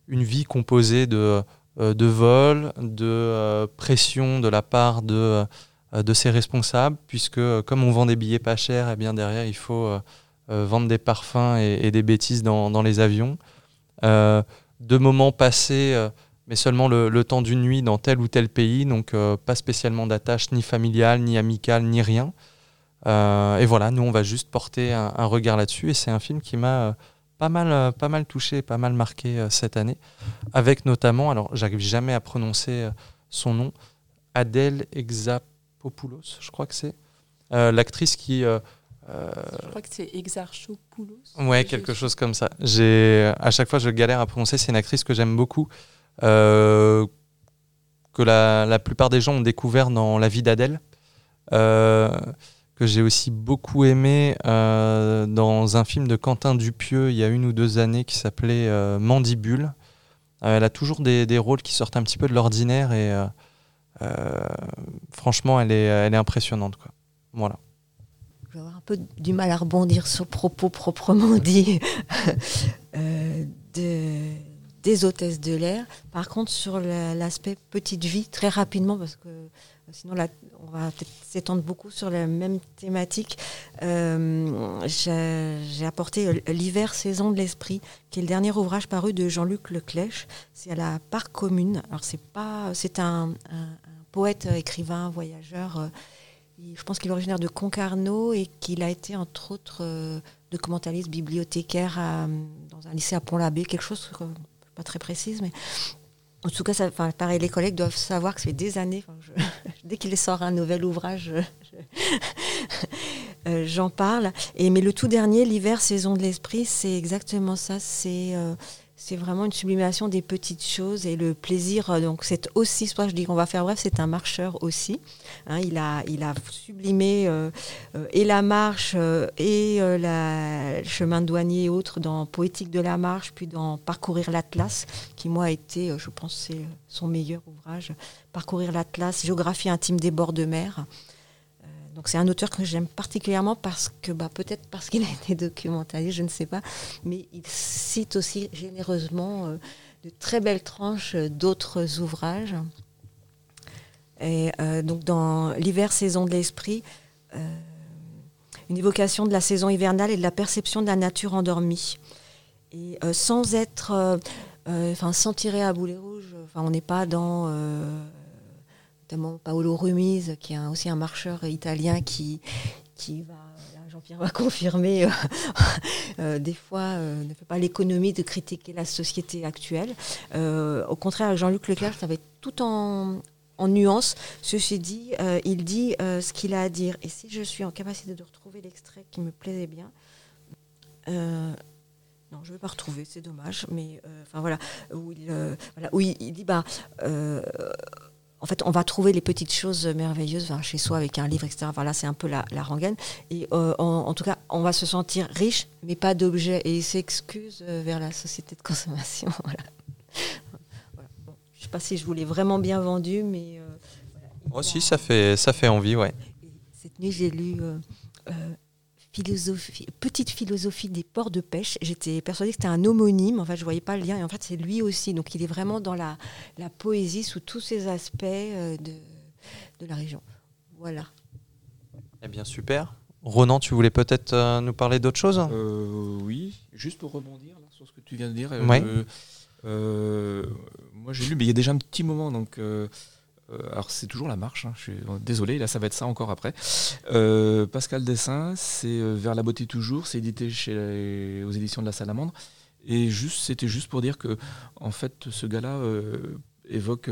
Speaker 2: une vie composée de, de vol, de pression de la part de, de ses responsables, puisque comme on vend des billets pas chers, eh bien derrière, il faut euh, vendre des parfums et, des bêtises dans, les avions. Euh, de moments passés, euh, mais seulement le, temps d'une nuit dans tel ou tel pays, donc pas spécialement d'attache ni familiale, ni amicale, ni rien. et voilà, nous on va juste porter un, regard là-dessus, et c'est un film qui m'a pas mal, pas mal touché, pas mal marqué cette année, avec notamment, alors j'arrive jamais à prononcer son nom, Adèle Exapopoulos, je crois que c'est, l'actrice qui
Speaker 1: je crois que c'est Exarchopoulos.
Speaker 2: Ouais, quelque chose comme ça. J'ai à chaque fois je galère à prononcer. C'est une actrice que j'aime beaucoup, euh, que la, la, plupart des gens ont découvert dans La vie d'Adèle, euh, que j'ai aussi beaucoup aimé euh, dans un film de Quentin Dupieux il y a une ou deux années qui s'appelait Mandibule. elle a toujours des, des, rôles qui sortent un petit peu de l'ordinaire et franchement elle est, elle est impressionnante quoi. Voilà
Speaker 5: je vais avoir un peu du mal à rebondir sur le propos proprement dit euh, de, des hôtesses de l'air. Par contre, sur l'aspect petite vie, très rapidement, parce que euh, sinon on va peut-être s'étendre beaucoup sur la même thématique. Euh, j'ai apporté L'hiver, saison de l'esprit, qui est le dernier ouvrage paru de Jean-Luc Leclèche. C'est à la Parc Commune. Alors c'est c'est un, poète, écrivain, voyageur je pense qu'il est originaire de Concarneau et qu'il a été, entre autres, euh, documentaliste, bibliothécaire dans un lycée à Pont-l'Abbé, quelque chose, pas très précise, mais en tout cas, pareil, les collègues doivent savoir que ça fait des années, dès qu'il sort un nouvel ouvrage, euh, j'en parle. Mais le tout dernier, L'hiver, saison de l'esprit, c'est exactement ça. C'est euh, c'est vraiment une sublimation des petites choses et le plaisir. Euh, donc c'est aussi, soit je dis qu'on va faire bref, c'est un marcheur aussi. Hein, il a, sublimé euh, euh, et la marche et le chemin douanier et autres dans Poétique de la marche, puis dans Parcourir l'Atlas, qui moi a été, je pense, c'est son meilleur ouvrage. Parcourir l'Atlas, géographie intime des bords de mer. C'est un auteur que j'aime particulièrement parce que bah, peut-être parce qu'il a été documentaliste, je ne sais pas, mais il cite aussi généreusement euh, de très belles tranches d'autres ouvrages. Et euh, donc dans l'hiver saison de l'esprit, euh, une évocation de la saison hivernale et de la perception de la nature endormie. Et sans être, enfin sans tirer à boulet rouge, on n'est pas dans notamment Paolo Rumiz, qui est aussi un marcheur italien qui, qui va, Jean-Pierre va confirmer, euh, euh, des fois euh, ne fait pas l'économie de critiquer la société actuelle. au contraire, Jean-Luc Leclerc, ça va être tout en, en nuance. Ceci dit, il dit ce qu'il a à dire. Et si je suis en capacité de retrouver l'extrait qui me plaisait bien, non, je ne vais pas retrouver, c'est dommage, mais enfin voilà, où il, voilà, où il, dit bah, en fait, on va trouver les petites choses merveilleuses chez soi avec un livre, etc. Voilà, c'est un peu la, la rengaine. Et euh, en, tout cas, on va se sentir riche, mais pas d'objets. Et il s'excuse euh, vers la société de consommation. voilà. je ne sais pas si je vous l'ai vraiment bien vendu, mais. Euh,
Speaker 2: oh, si, ça fait, ça fait envie, ouais.
Speaker 5: cette nuit, j'ai lu philosophie, petite philosophie des ports de pêche. J'étais persuadée que c'était un homonyme. En fait, je voyais pas le lien. Et en fait, c'est lui aussi. Donc, il est vraiment dans la, la poésie sous tous ses aspects euh, de, de la région. Voilà.
Speaker 2: Eh bien, super. Ronan, tu voulais peut-être euh, nous parler d'autre chose?
Speaker 3: Euh, Oui, juste pour rebondir sur ce que tu viens de dire. moi, j'ai lu, mais il y a déjà un petit moment, donc euh, alors c'est toujours la marche, hein, je suis désolé, là ça va être ça encore après. Euh, Pascal Dessin, c'est euh, Vers la beauté toujours, c'est édité chez aux éditions de la Salamandre. Et juste, c'était juste pour dire que en fait ce gars-là évoque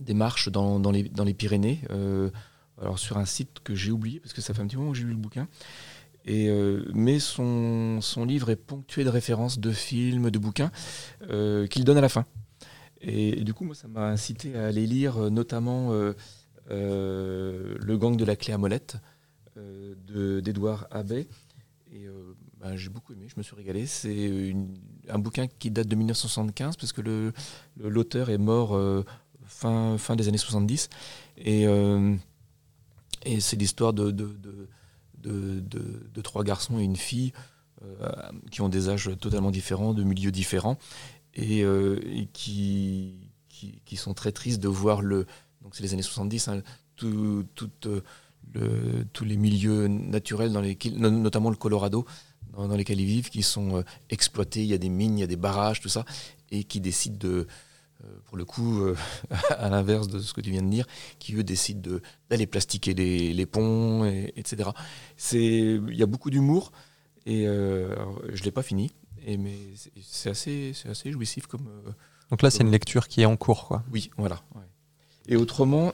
Speaker 3: des marches dans, les, Pyrénées. alors sur un site que j'ai oublié parce que ça fait un petit moment que j'ai lu le bouquin. Et, mais son, son, livre est ponctué de références de films, de bouquins qu'il donne à la fin. Et, du coup, moi, ça m'a incité à aller lire notamment Le gang de la clé à molette d'Edouard Abbé. Et bah, j'ai beaucoup aimé, je me suis régalé. C'est un bouquin qui date de 1975 parce que l'auteur est mort euh, fin, des années 70. Et, euh, c'est l'histoire de de, de, de, trois garçons et une fille euh, qui ont des âges totalement différents, de milieux différents, et, qui, qui, sont très tristes de voir le. Donc c'est les années 70, hein, tout, le, tous les milieux naturels, dans les, notamment le Colorado, dans, lesquels ils vivent, qui sont euh, exploités. Il y a des mines, il y a des barrages, tout ça, et qui décident de, euh, pour le coup, euh, à l'inverse de ce que tu viens de dire, qui eux décident d'aller plastiquer les, les ponts, etc. Il y a beaucoup d'humour, et je ne l'ai pas fini, et, mais c'est assez, assez jouissif comme.
Speaker 2: Donc là, c'est une lecture qui est en cours, quoi.
Speaker 3: Oui, voilà. Et autrement,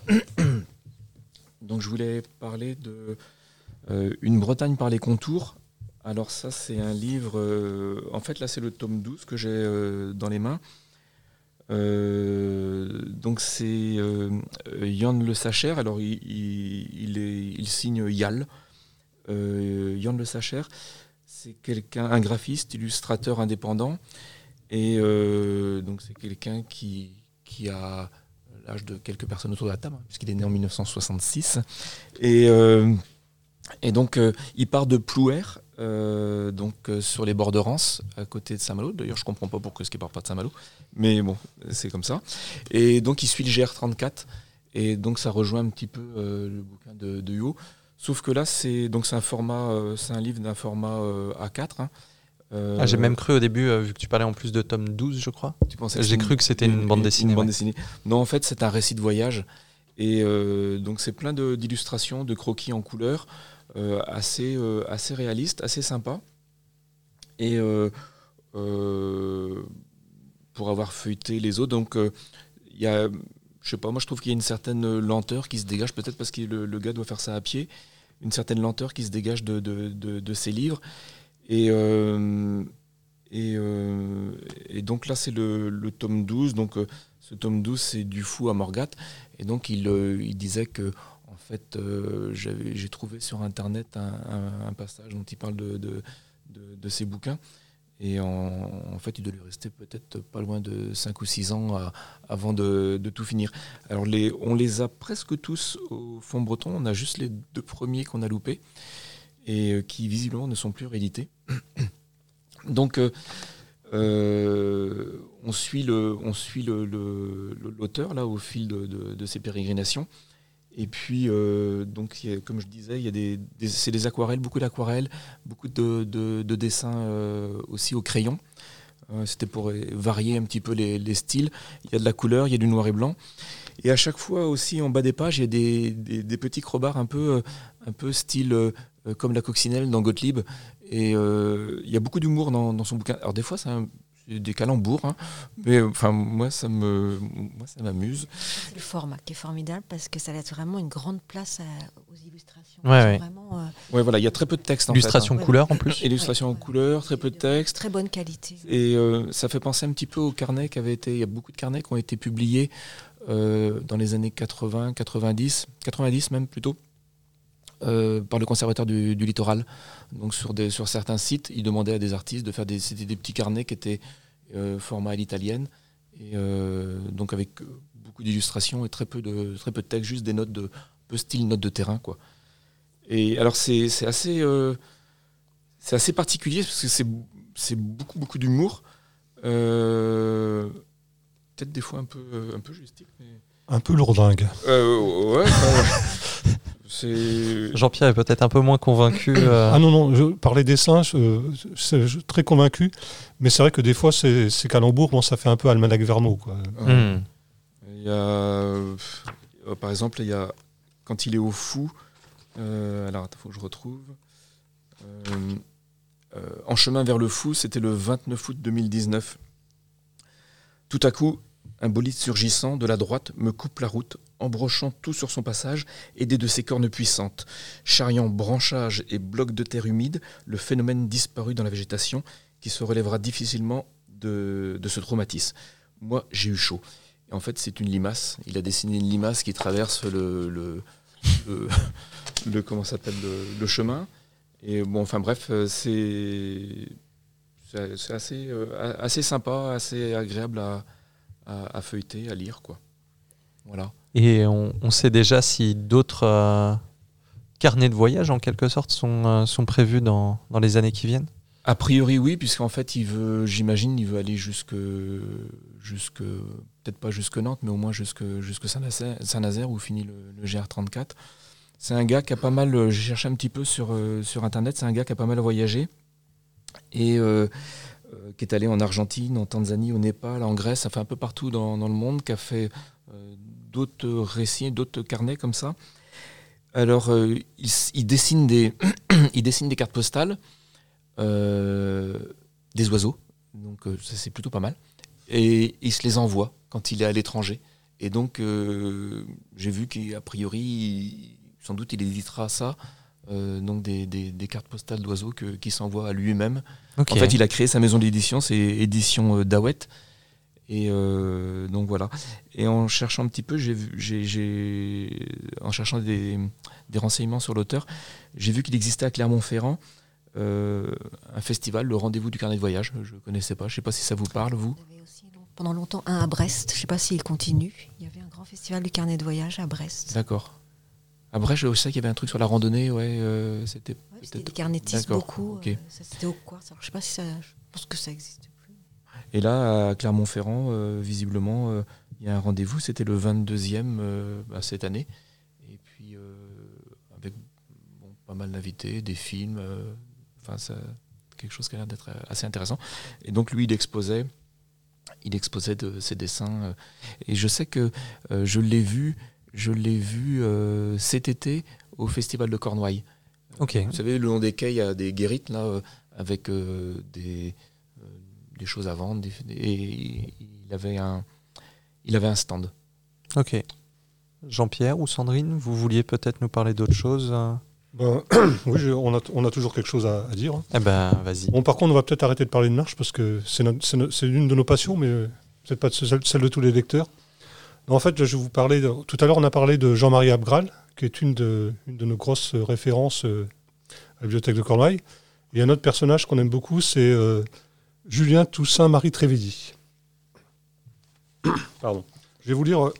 Speaker 3: donc je voulais parler de Une Bretagne par les contours alors ça, c'est un livre... Euh, en fait, là, c'est le tome 12 que j'ai euh, dans les mains. Euh, donc c'est Yann Le Sacher. Alors il, il, signe Yal. Yann Le Sacher, c'est quelqu'un, un graphiste, illustrateur indépendant. Et donc c'est quelqu'un qui, a l'âge de quelques personnes autour de la table, hein, puisqu'il est né en 1966. Et, et donc il part de Plouer euh, donc euh, sur les bords de Rance, à côté de Saint-Malo. D'ailleurs, je comprends pas pourquoi ce qui part pas de Saint-Malo, mais bon, c'est comme ça. Et donc, il suit le GR34, et donc ça rejoint un petit peu euh, le bouquin de, de. Sauf que là, c'est donc c'est un format, c'est un livre d'un format A4. Hein.
Speaker 2: Ah, j'ai même cru au début, vu que tu parlais en plus de tome 12, je crois. J'ai cru que c'était une, bande dessinée.
Speaker 3: bande dessinée. Non, en fait, c'est un récit de voyage. Et donc, c'est plein d'illustrations, de, croquis en couleur. Euh, assez, euh, assez réaliste, assez sympa. Et euh, pour avoir feuilleté les autres, donc il y a je sais pas, moi je trouve qu'il y a une certaine lenteur qui se dégage, peut-être parce que le, gars doit faire ça à pied, une certaine lenteur qui se dégage de, de, de, ses livres. Et, et, et, donc là c'est le, tome 12, donc ce tome 12 c'est du fou à Morgat, et donc il, il disait que fait, euh, j'ai trouvé sur Internet un, passage dont il parle de, de, ses bouquins. Et en, fait, il doit lui rester peut-être pas loin de 5 ou 6 ans avant de, tout finir. Alors, on les a presque tous au fond breton. On a juste les deux premiers qu'on a loupés et euh, qui visiblement ne sont plus réédités. Donc, euh, on suit l'auteur au fil de, de, ses pérégrinations. Et puis, euh, donc, comme je disais, il y a des, c'est des aquarelles, beaucoup d'aquarelles, beaucoup de, de, dessins euh, aussi au crayon. Euh, c'était pour varier un petit peu les, les, styles. Il y a de la couleur, il y a du noir et blanc. Et à chaque fois aussi, en bas des pages, il y a des petits crobards un peu, un peu style comme la coccinelle dans Gottlieb. Et il y a beaucoup d'humour dans, dans, son bouquin. Alors des fois, c'est un, des calembours, hein. mais enfin moi ça me, moi ça m'amuse.
Speaker 5: Le format qui est formidable parce que ça laisse vraiment une grande place aux illustrations.
Speaker 2: Ouais,
Speaker 3: Vraiment, euh, ouais, voilà, il y a très peu de texte.
Speaker 2: Illustration en
Speaker 3: hein.
Speaker 2: couleur en plus.
Speaker 3: Illustration en couleur, très peu de texte.
Speaker 5: Très bonne qualité.
Speaker 3: Et euh, ça fait penser un petit peu aux carnets qui avaient été. Il y a beaucoup de carnets qui ont été publiés euh, dans les années 80, 90, 90 même plutôt. Par le conservateur du, littoral. Donc sur, certains sites, ils demandaient à des artistes de faire des, des petits carnets qui étaient euh, format à l'italienne, euh, donc avec beaucoup d'illustrations et très peu de très peu de texte, juste des notes de peu style notes de terrain quoi. Et alors c'est assez euh, c'est assez particulier parce que c'est beaucoup beaucoup d'humour, peut-être des fois un peu un peu justique,
Speaker 4: un peu lourdingue.
Speaker 3: ouais.
Speaker 2: Jean-Pierre est peut-être un peu moins convaincu. Euh.
Speaker 4: Ah non, non, je, par les dessins, je, très convaincu. Mais c'est vrai que des fois, ces, calembours, bon, ça fait un peu almanach Vermeau. Quoi.
Speaker 3: Hmm. Il y a, euh, par exemple, il y a, quand il est au fou, euh, alors il faut que je retrouve. en chemin vers le fou, c'était le 29 août 2019. Tout à coup, Un bolide surgissant de la droite me coupe la route, embrochant tout sur son passage, aidé de ses cornes puissantes. Charriant branchages et blocs de terre humide, le phénomène disparut dans la végétation, qui se relèvera difficilement de, ce traumatisme. Moi, j'ai eu chaud. En fait, c'est une limace. Il a dessiné une limace qui traverse le, chemin. Et bon, enfin bref, euh, c'est assez, euh, assez sympa, assez agréable à, à, à feuilleter, à lire, quoi. Voilà.
Speaker 2: Et on, on sait déjà si d'autres euh, carnets de voyage, en quelque sorte, sont, euh, sont prévus dans, dans les années qui viennent?
Speaker 3: A priori, oui, puisqu'en fait, il veut, j'imagine, il veut aller jusque, jusque peut-être pas jusque Nantes, mais au moins jusque, jusque Saint-Nazaire, où finit le, le GR34. C'est un gars qui a pas mal, euh, j'ai cherché un petit peu sur, sur Internet, c'est un gars qui a pas mal voyagé et euh, qui est allé en Argentine, en Tanzanie, au Népal, en Grèce, enfin un peu partout dans, le monde, qui a fait euh, d'autres récits, d'autres carnets comme ça. Alors, euh, il, dessine des, il dessine des cartes postales euh, des oiseaux. Donc euh, ça c'est plutôt pas mal. Et il se les envoie quand il est à l'étranger. Et donc euh, j'ai vu qu'a priori, sans doute il éditera ça. Euh, donc des, des- des cartes postales d'oiseaux que- qu'il s'envoie à lui-même. En fait, il a créé sa maison d'édition, c'est édition euh, Dawet. Et euh, donc voilà. Et en cherchant un petit peu, j'ai vu, j'ai, j'ai- en cherchant des, des renseignements sur l'auteur, j'ai vu qu'il existait à Clermont-Ferrand euh, un festival, le Rendez-vous du carnet de voyage. Je ne connaissais pas. Je ne sais pas si ça vous parle, vous.
Speaker 5: Il y avait aussi pendant longtemps un à Brest. Je ne sais pas s'il continue. Il y avait un grand festival du carnet de voyage à Brest.
Speaker 3: D'accord. Après, je sais qu'il y avait un truc sur la randonnée. Ouais, euh, c'était
Speaker 5: Ouais,
Speaker 3: peut-être-
Speaker 5: des carnétistes beaucoup.
Speaker 3: ok.
Speaker 5: euh, C'était au Quartz. Alors, Je ne sais pas si ça. Je pense que ça existe plus.
Speaker 3: Et là, à Clermont-Ferrand, euh, visiblement, euh, il y a un rendez-vous. C'était le 22e euh, bah, cette année. Et puis, avec bon, pas mal d'invités, des films. Enfin, quelque chose qui a l'air d'être assez intéressant. Et donc, lui, il exposait, il exposait de ses dessins. et je sais que je l'ai vu, je l'ai vu euh, cet été au Festival de Cornouailles. Vous savez, le long des quais, il y a des guérites là, euh, avec euh, des, euh, des choses à vendre. des- des- et il avait un, il avait un stand.
Speaker 2: Ok. Jean-Pierre ou Sandrine, vous vouliez peut-être nous parler d'autre chose
Speaker 4: Ben, oui, je- on, a, on a toujours quelque chose à, à dire. hein.
Speaker 2: Eh ben, vas-y.
Speaker 4: Bon, par contre, on va peut-être arrêter de parler de marche parce que c'est une de nos passions, mais peut-être pas de celle, celle de tous les lecteurs. En fait, je vais vous parler. de- tout à l'heure, on a parlé de Jean-Marie Abgral, qui est une de, une de nos grosses euh, références euh, à la bibliothèque de Cornouailles. Et un autre personnage qu'on aime beaucoup, c'est euh, Julien Toussaint Marie Trévidy. Pardon. Je vais vous lire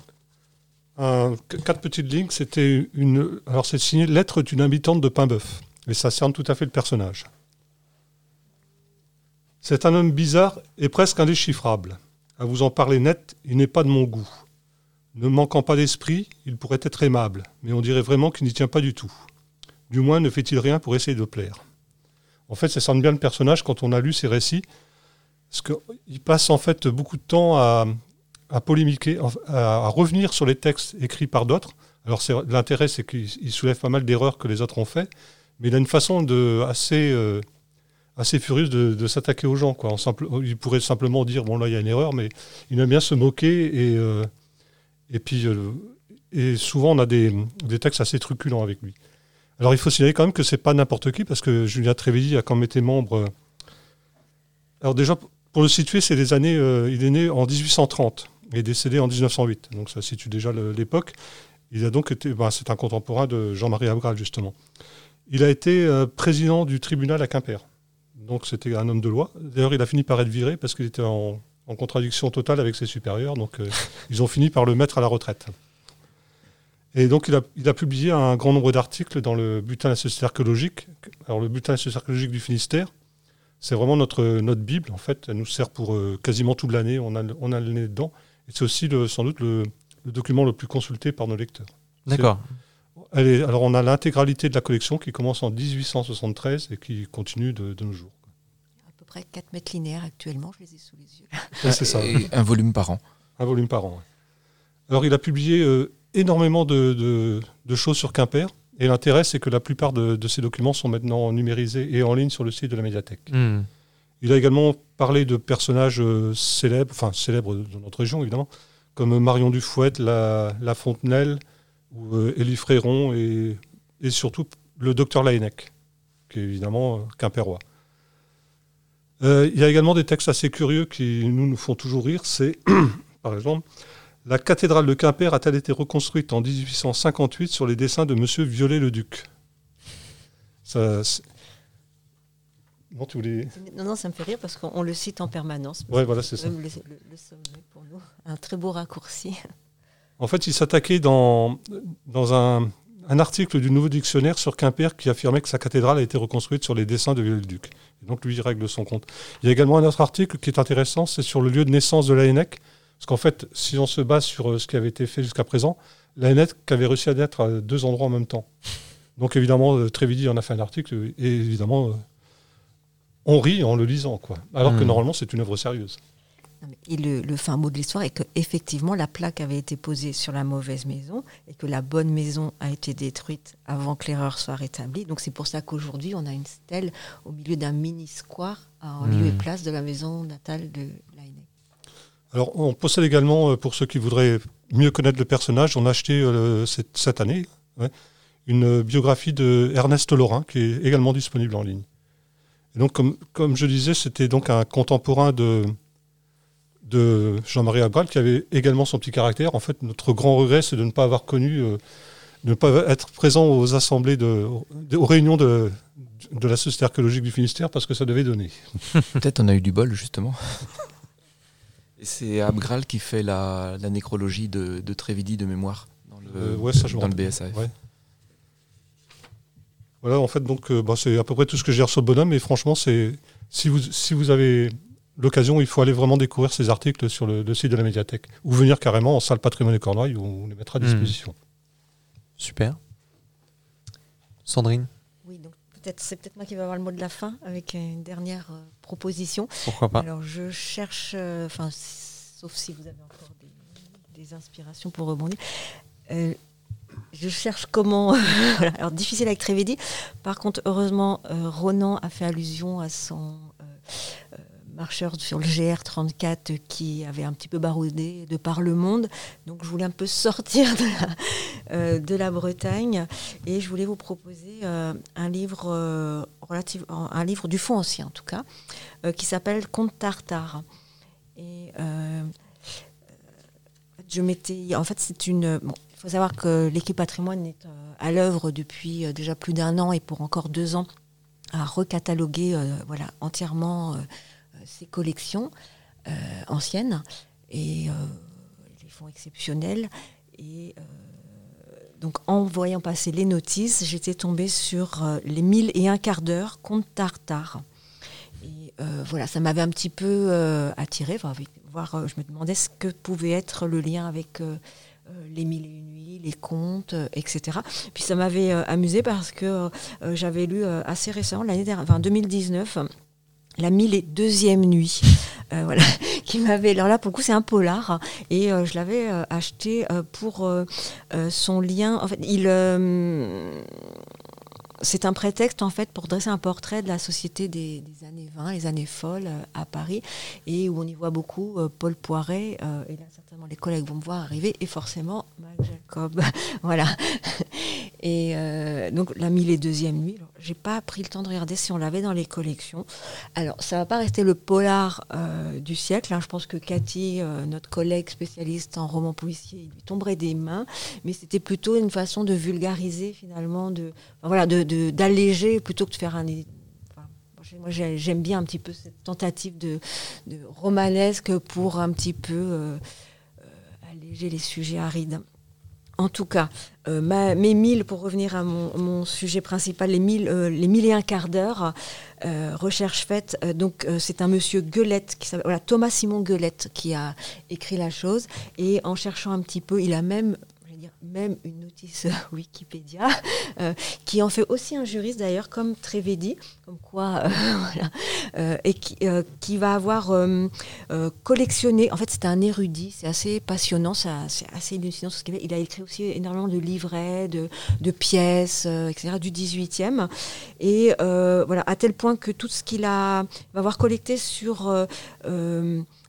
Speaker 4: un- quatre petites lignes. C'était une. Alors, c'est signé Lettre d'une habitante de Paimboeuf. Et ça cerne tout à fait le personnage. C'est un homme bizarre et presque indéchiffrable. À vous en parler net, il n'est pas de mon goût. Ne manquant pas d'esprit, il pourrait être aimable, mais on dirait vraiment qu'il n'y tient pas du tout. Du moins, ne fait-il rien pour essayer de plaire. En fait, ça sonne bien le personnage quand on a lu ses récits, parce qu'il passe en fait beaucoup de temps à, polémiquer, à, revenir sur les textes écrits par d'autres. Alors l'intérêt, c'est qu'il il soulève pas mal d'erreurs que les autres ont fait, mais il a une façon euh, assez furieuse de, s'attaquer aux gens. Il pourrait simplement dire bon là il y a une erreur, mais il aime bien se moquer et euh, et puis euh, et souvent on a des, des textes assez truculents avec lui. Alors il faut signaler quand même que c'est pas n'importe qui parce que Julien Trévidy a quand même été membre. euh, alors déjà pour le situer, c'est des années. euh, il est né en 1830 et décédé en 1908, donc ça situe déjà l'époque. Il a donc été, ben, c'est un contemporain de Jean-Marie Abgral justement. Il a été président du tribunal à Quimper. Donc c'était un homme de loi. D'ailleurs, il a fini par être viré parce qu'il était en, en contradiction totale avec ses supérieurs. Donc euh, ils ont fini par le mettre à la retraite. Et donc il a, il a publié un grand nombre d'articles dans le bulletin de la société archéologique. Alors le bulletin de la société archéologique du Finistère, c'est vraiment notre, notre Bible en fait. Elle nous sert pour euh, quasiment toute l'année. On a, on a le nez dedans. Et c'est aussi le- sans doute le, le document le plus consulté par nos lecteurs.
Speaker 2: D'accord.
Speaker 4: Alors on a l'intégralité de la collection qui commence en 1873 et qui continue de, de nos jours.
Speaker 5: Près 4 mètres linéaires actuellement, je les ai sous les yeux.
Speaker 4: Ouais, c'est ça.
Speaker 3: Et un volume par an.
Speaker 4: Un volume par an. ouais. Alors, il a publié euh, énormément de, de- de choses sur Quimper. Et l'intérêt, c'est que la plupart de, de ces documents sont maintenant numérisés et en ligne sur le site de la médiathèque.
Speaker 2: Hmm.
Speaker 4: Il a également parlé de personnages euh, célèbres, enfin célèbres de notre région, évidemment, comme Marion Dufouette, La, la Fontenelle, ou Élie Fréron et, et, surtout le docteur Laennec, qui est évidemment quimpérois. Il y a également des textes assez curieux qui nous, nous font toujours rire. C'est, par exemple, la cathédrale de Quimper a-t-elle été reconstruite en 1858 sur les dessins de M. Viollet-le-Duc
Speaker 5: ça, non, non, ça me fait rire parce qu'on le cite en permanence.
Speaker 4: Oui, voilà, c'est ça.
Speaker 5: Le, sommet pour nous. Un très beau raccourci.
Speaker 4: En fait, il s'attaquait dans, dans un, un, article du Nouveau Dictionnaire sur Quimper qui affirmait que sa cathédrale a été reconstruite sur les dessins de Viollet-le-Duc. Et donc, lui, il règle son compte. Il y a également un autre article qui est intéressant, c'est sur le lieu de naissance de l'ANEC. Parce qu'en fait, si on se base sur euh, ce qui avait été fait jusqu'à présent, l'ANEC avait réussi à naître à deux endroits en même temps. Donc évidemment, euh, Trévidi en a fait un article, et évidemment, euh, on rit en le lisant, quoi. Alors que hmm. normalement, c'est une œuvre sérieuse.
Speaker 5: Et le, fin mot de l'histoire est qu'effectivement, la plaque avait été posée sur la mauvaise maison et que la bonne maison a été détruite avant que l'erreur soit rétablie. Donc c'est pour ça qu'aujourd'hui, on a une stèle au milieu d'un mini-square en lieu et hmm. place de la maison natale de l'ANEC.
Speaker 4: Alors, on possède également, pour ceux qui voudraient mieux connaître le personnage, on a acheté cette, année une biographie de Ernest Lorrain qui est également disponible en ligne. Et donc, comme, comme je disais, c'était donc un contemporain de, de Jean-Marie Abral qui avait également son petit caractère. En fait, notre grand regret, c'est de ne pas avoir connu, euh, de ne pas être présent aux assemblées, de, aux réunions de, de la Société archéologique du Finistère parce que ça devait donner.
Speaker 3: Peut-être on a eu du bol, justement. Et c'est Abgral qui fait la, la nécrologie de, de, Trévidi de mémoire dans le, euh, ouais, ça, dans le BSAF. Ouais.
Speaker 4: Voilà, en fait, donc, euh, bah, c'est à peu près tout ce que j'ai sur le bonhomme. Et franchement, c'est si vous, si vous avez l'occasion, il faut aller vraiment découvrir ces articles sur le, site de la médiathèque. Ou venir carrément en salle patrimoine de Cornouailles où on les mettra à hmm. disposition.
Speaker 2: Super. Sandrine?
Speaker 5: Oui, donc peut-être c'est peut-être moi qui vais avoir le mot de la fin avec une dernière euh, proposition.
Speaker 2: Pourquoi pas?
Speaker 5: Alors je cherche, euh, enfin, sauf si vous avez encore des, inspirations pour rebondir je cherche comment. Alors, difficile avec Trévédi. Par contre, heureusement, euh, Ronan a fait allusion à son euh, euh, marcheur sur le GR34 qui avait un petit peu baroudé de par le monde. Donc, je voulais un peu sortir de la, Bretagne et je voulais vous proposer un livre relative, un livre du fond ancien en tout cas, qui s'appelle Conte Tartare. Et je m'étais, en fait, c'est une. Il faut savoir que l'équipe patrimoine est euh, à l'œuvre depuis euh, déjà plus d'un an et pour encore deux ans à recataloguer euh, voilà, entièrement ses collections anciennes et les fonds exceptionnels. Et donc en voyant passer les notices, j'étais tombée sur les mille et un quart d'heure compte Tartare. Et voilà, ça m'avait un petit peu attiré. voir, je me demandais ce que pouvait être le lien avec euh, les mille et une nuits, les contes, euh, etc. Puis ça m'avait euh, amusé parce que j'avais lu assez récemment, l'année dernière, enfin 2019, la mille et deuxième nuit, voilà, qui m'avait. Alors là, pour le coup, c'est un polar, et je l'avais acheté pour son lien. En fait, il c'est un prétexte en fait pour dresser un portrait de la société des, années 20, les années folles euh, à Paris, et où on y voit beaucoup euh, Paul Poiret, euh, et là certainement les collègues vont me voir arriver, et forcément Mac Jacob. voilà. Et donc la mille et deuxième nuit, j'ai pas pris le temps de regarder si on l'avait dans les collections. Alors ça va pas rester le polar du siècle, hein. je pense que Cathy, notre collègue spécialiste en roman policier, lui tomberait des mains, mais c'était plutôt une façon de vulgariser finalement, de, voilà, de d'alléger plutôt que de faire un. moi, j'aime bien un petit peu cette tentative de, romanesque pour un petit peu euh, euh, alléger les sujets arides. En tout cas, euh, mes mille, pour revenir à mon, sujet principal, les mille, les mille et un quarts d'heure, recherche faite. donc, c'est un monsieur Guelette, Thomas Simon Guelette, qui a écrit la chose. Et en cherchant un petit peu, il a même même une notice Wikipédia, euh, qui en fait aussi un juriste d'ailleurs, comme Trevedi, comme quoi, euh, euh, et qui, qui, va avoir collectionné, en fait c'est un érudit, c'est assez passionnant, c'est assez hallucinant ce qu'il. Il a écrit aussi énormément de livrets, de, de pièces, etc., du 18e. Et voilà, à tel point que tout ce qu'il a, va avoir collecté sur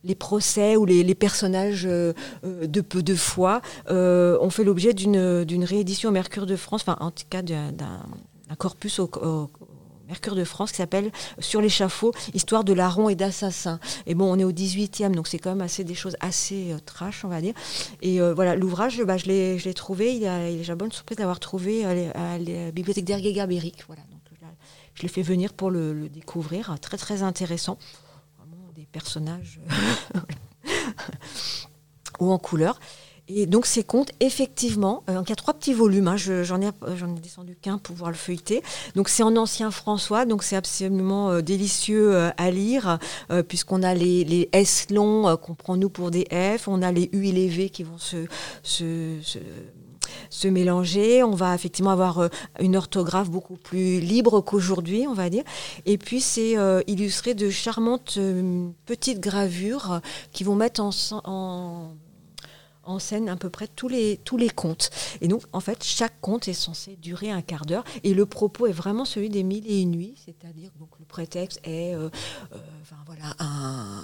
Speaker 5: les procès ou les, personnages de peu de foi ont fait l'objet d'une réédition au Mercure de France, enfin en tout cas d'un corpus au, Mercure de France qui s'appelle Sur l'échafaud, histoire de larrons et d'assassins. Et bon, on est au 18e, donc c'est quand même assez des choses assez euh, trash, on va dire. Et euh, voilà, l'ouvrage, bah, je l'ai trouvé, il, a, déjà bonne surprise d'avoir trouvé à, la bibliothèque d'Ergué Gabéric. Voilà, donc je l'ai fait venir pour le, découvrir, très très intéressant. Personnages ou en couleur. Et donc ces contes, effectivement, euh, il y a trois petits volumes, hein, j'en ai, ai, descendu qu'un pour pouvoir le feuilleter. Donc c'est en ancien François, donc c'est absolument euh, délicieux euh, à lire, puisqu'on a les, les S longs qu'on prend nous pour des F, on a les U et les V qui vont se mélanger. On va effectivement avoir une orthographe beaucoup plus libre qu'aujourd'hui, on va dire. Et puis c'est illustré de charmantes petites gravures qui vont mettre en, scène à peu près tous les, contes. Et donc, en fait, chaque conte est censé durer un quart d'heure. Et le propos est vraiment celui des mille et une nuits, c'est-à-dire donc le prétexte est euh, euh, un,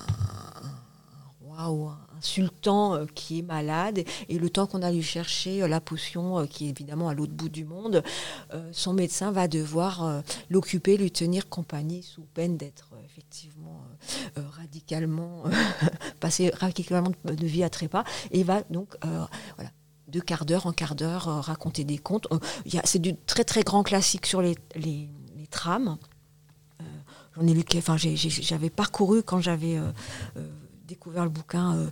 Speaker 5: ou un, sultan euh, qui est malade. Et le temps qu'on a lui chercher la potion, qui est évidemment à l'autre bout du monde, son médecin va devoir l'occuper, lui tenir compagnie sous peine d'être effectivement euh, radicalement, euh, passer radicalement de vie à trépas, et va donc euh, voilà, de quart d'heure en quart d'heure raconter des contes. c'est du très très grand classique sur les, les, trames. J'en ai lu, enfin, j'avais parcouru quand j'avais découvert le bouquin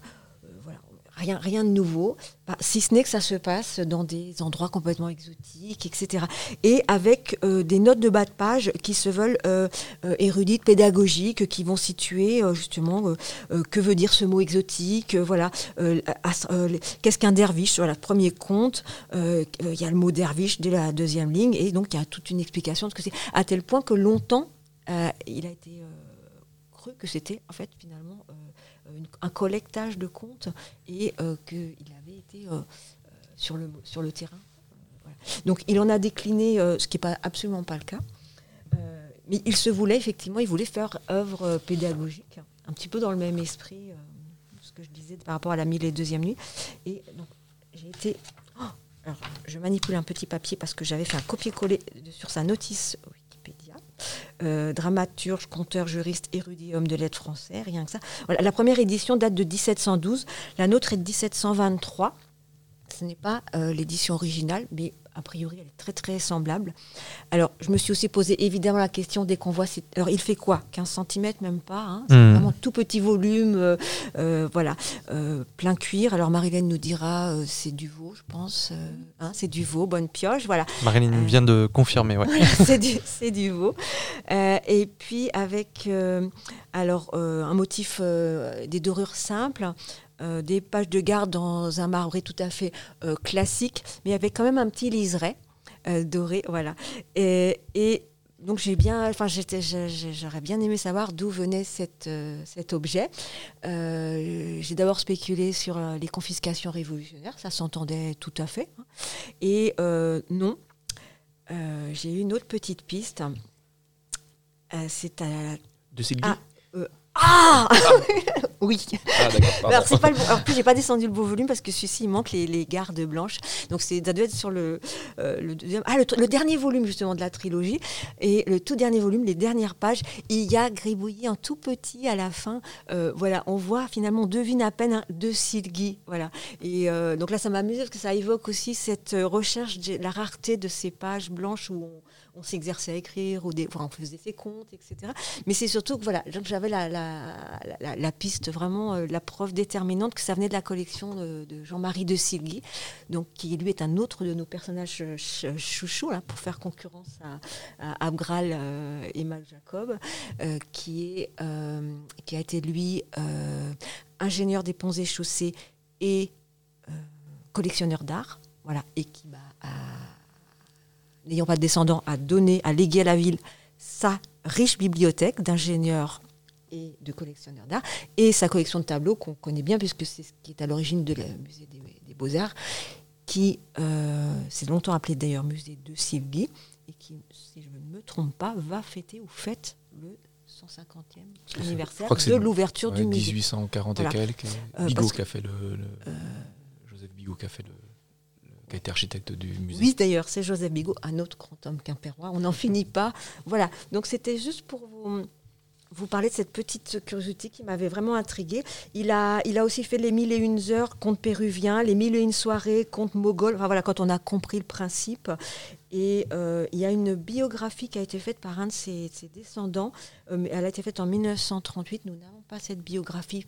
Speaker 5: rien, rien de nouveau, bah, si ce n'est que ça se passe dans des endroits complètement exotiques, etc. Et avec euh, des notes de bas de page qui se veulent euh, euh, érudites, pédagogiques, qui vont situer justement que veut dire ce mot exotique, voilà, qu'est-ce qu'un derviche, voilà, premier compte, il y a le mot derviche dès la deuxième ligne, et donc il y a toute une explication de ce que c'est, à tel point que longtemps, il a été cru que c'était en fait finalement un collectage de comptes et euh, qu'il avait été euh, euh, sur, le, sur le terrain. Donc il en a décliné, ce qui n'est pas, absolument pas le cas. mais il se voulait, effectivement, il voulait faire œuvre pédagogique, un petit peu dans le même esprit, ce que je disais par rapport à la mille et deuxième nuit. Et donc j'ai été... Oh, alors, je manipule un petit papier parce que j'avais fait un copier-coller sur sa notice euh, dramaturge, conteur, juriste, érudit, homme de lettres français, rien que ça. la première édition date de 1712, la nôtre est de 1723. Ce n'est pas euh, l'édition originale, mais a priori, elle est très très semblable. Alors, je me suis aussi posé évidemment la question dès qu'on voit. Alors, il fait quoi? 15 cm, même pas. Hein? C'est hmm. vraiment tout petit volume, euh, euh, voilà, euh, plein cuir. Alors, Marilyn nous dira, c'est du veau, je pense. Hein, c'est du veau, bonne pioche, voilà.
Speaker 2: Marilyn vient de confirmer, ouais.
Speaker 5: c'est du, du, veau. et puis, avec alors un motif des dorures simples. Euh, des pages de garde dans un marbré tout à fait euh, classique, mais avec quand même un petit liseré euh, doré, voilà. Et, donc j'ai bien, enfin j'aurais bien aimé savoir d'où venait cet objet. j'ai d'abord spéculé sur les confiscations révolutionnaires, ça s'entendait tout à fait. Hein. Et non, j'ai eu une autre petite piste. c'est à
Speaker 3: de Sylvie
Speaker 5: ah Oui. Ah, alors, c'est pas le alors, plus, j'ai pas descendu le beau volume parce que celui-ci, il manque les, les gardes blanches. Donc, c'est, ça doit être sur le, euh, le deuxième. Ah, le, dernier volume, justement, de la trilogie. Et le tout dernier volume, les dernières pages, il y a gribouillé en tout petit à la fin. Euh, voilà, on voit finalement, on devine à peine deux Silgi. Voilà. Et euh, donc là, ça m'amuse parce que ça évoque aussi cette recherche de la rareté de ces pages blanches où on on s'exerçait à écrire, ou des, on faisait ses comptes, etc. Mais c'est surtout que voilà, j'avais la, la, piste, vraiment euh, la preuve déterminante que ça venait de la collection de, Jean-Marie de Silgui, donc qui lui est un autre de nos personnages chouchous, là, pour faire concurrence à, Abgral euh, et Mal Jacob, euh, qui, est, qui a été lui ingénieur des ponts et chaussées et collectionneur d'art, voilà, et qui bah, a n'ayant pas de descendants, a donné, a légué à la ville sa riche bibliothèque d'ingénieurs et de collectionneurs d'art, et sa collection de tableaux qu'on connaît bien, puisque c'est ce qui est à l'origine de la musée des, Beaux-Arts, qui euh, s'est longtemps appelé d'ailleurs musée de Sylvie, et qui, si je ne me trompe pas, va fêter ou fête le 150e anniversaire de l'ouverture
Speaker 3: Ouais,
Speaker 5: du musée.
Speaker 3: 1840
Speaker 5: Voilà.
Speaker 3: et quelques.
Speaker 5: Euh,
Speaker 3: Bigot
Speaker 5: parce
Speaker 3: qui a fait le, le- Joseph Bigot qui a fait le- qui a architecte du musée.
Speaker 5: Oui, d'ailleurs, c'est Joseph Bigot, un autre grand homme quimpérois. On n'en finit pas. Voilà. Donc, c'était juste pour vous, parler de cette petite curiosité qui m'avait vraiment intriguée. Il a, aussi fait les mille et une heures, conte péruvien, les mille et une soirées, conte mogol. Enfin, voilà, quand on a compris le principe. Et euh, il y a une biographie qui a été faite par un de ses, de ses descendants. Euh, elle a été faite en 1938. Nous n'avons pas cette biographie.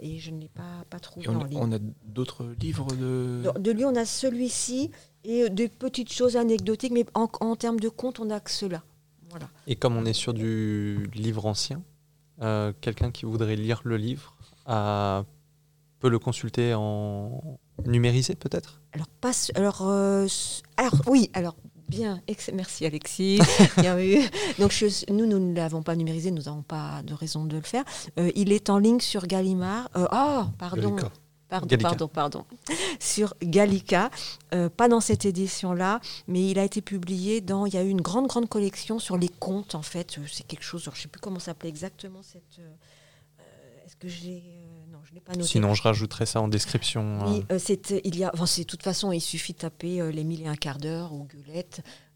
Speaker 5: Et je ne l'ai pas, pas trouvée
Speaker 3: Et on,
Speaker 5: en ligne.
Speaker 3: on a d'autres livres de.
Speaker 5: De, de lui, on a celui-ci et euh, des petites choses anecdotiques, mais en, en termes de compte, on n'a que cela. Voilà.
Speaker 2: Et comme on est sur du livre ancien, euh, quelqu'un qui voudrait lire le livre a- peut le consulter en numérisé peut-être?
Speaker 5: Alors, passe, alors, euh, alors, oui, alors, bien, merci Alexis, bien vu. Donc, je- nous, nous ne l'avons pas numérisé, nous n'avons pas de raison de le faire. Euh, il est en ligne sur Gallimard. Euh, Ah, pardon.
Speaker 4: Gallica.
Speaker 5: Pardon,
Speaker 2: Gallica.
Speaker 5: pardon, pardon. Sur Gallica, euh, pas dans cette édition-là, mais il a été publié dans. Il y a eu une grande, grande collection sur les contes, en fait. Euh, C'est quelque chose, je ne sais plus comment s'appelait exactement cette. Euh, euh, que j'ai. euh, non, je l'ai pas noté.
Speaker 2: Sinon, je rajouterai ça en description. euh.
Speaker 5: Oui, euh, c'est, il y a, enfin, c'est, de toute façon, il suffit de taper euh, les mille et un quarts d'heure ou gueulette, euh, et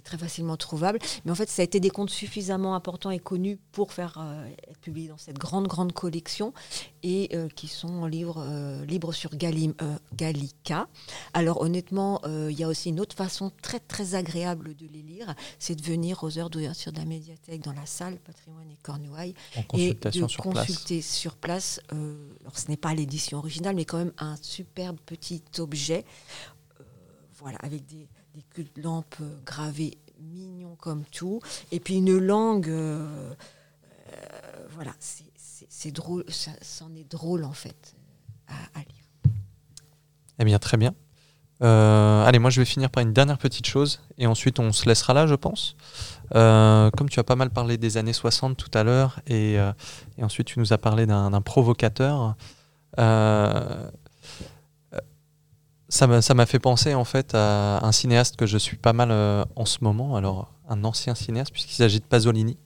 Speaker 5: c'est très facilement trouvable. Mais en fait, ça a été des comptes suffisamment importants et connus pour faire euh, être publiés dans cette grande, grande collection et euh, qui sont en livre, euh, libres sur Gallim, euh, Gallica. Alors, honnêtement, il y a aussi une autre façon très, très agréable de les lire, c'est de venir aux heures d'ouverture de la médiathèque dans la salle Patrimoine et Cornouailles et de
Speaker 2: sur place.
Speaker 5: consulter sur place. alors, ce n'est pas l'édition originale, mais quand même un superbe petit objet, voilà, avec des, des culs de lampe euh, gravés mignons comme tout, et puis une langue, euh, euh, voilà, c'est- drôle, ça, c'en est drôle en fait à, lire.
Speaker 2: Eh bien, très bien. Allez, moi, je vais finir par une dernière petite chose et ensuite on se laissera là, je pense. Comme tu as pas mal parlé des années 60 tout à l'heure et, et ensuite tu nous as parlé d'un provocateur, ça m'a fait penser en fait à un cinéaste que je suis pas mal euh, en ce moment, alors un ancien cinéaste puisqu'il s'agit de Pasolini.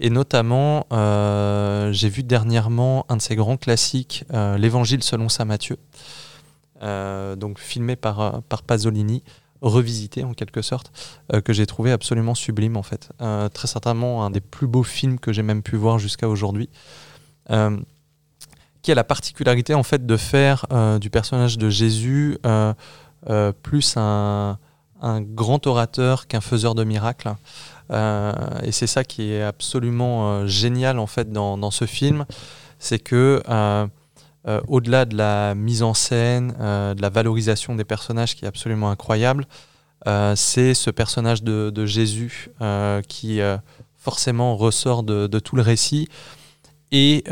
Speaker 2: Et notamment, euh, j'ai vu dernièrement un de ses grands classiques, euh, L'Évangile selon saint Matthieu, donc filmé par, par Pasolini, revisité en quelque sorte, que j'ai trouvé absolument sublime en fait. Très certainement un des plus beaux films que j'ai même pu voir jusqu'à aujourd'hui. Qui a la particularité en fait de faire euh, du personnage de Jésus euh, euh, plus un, grand orateur qu'un faiseur de miracles. Et c'est ça qui est absolument génial en fait dans, ce film, c'est que au-delà de la mise en scène, de la valorisation des personnages qui est absolument incroyable, c'est ce personnage de, Jésus qui forcément ressort de, tout le récit et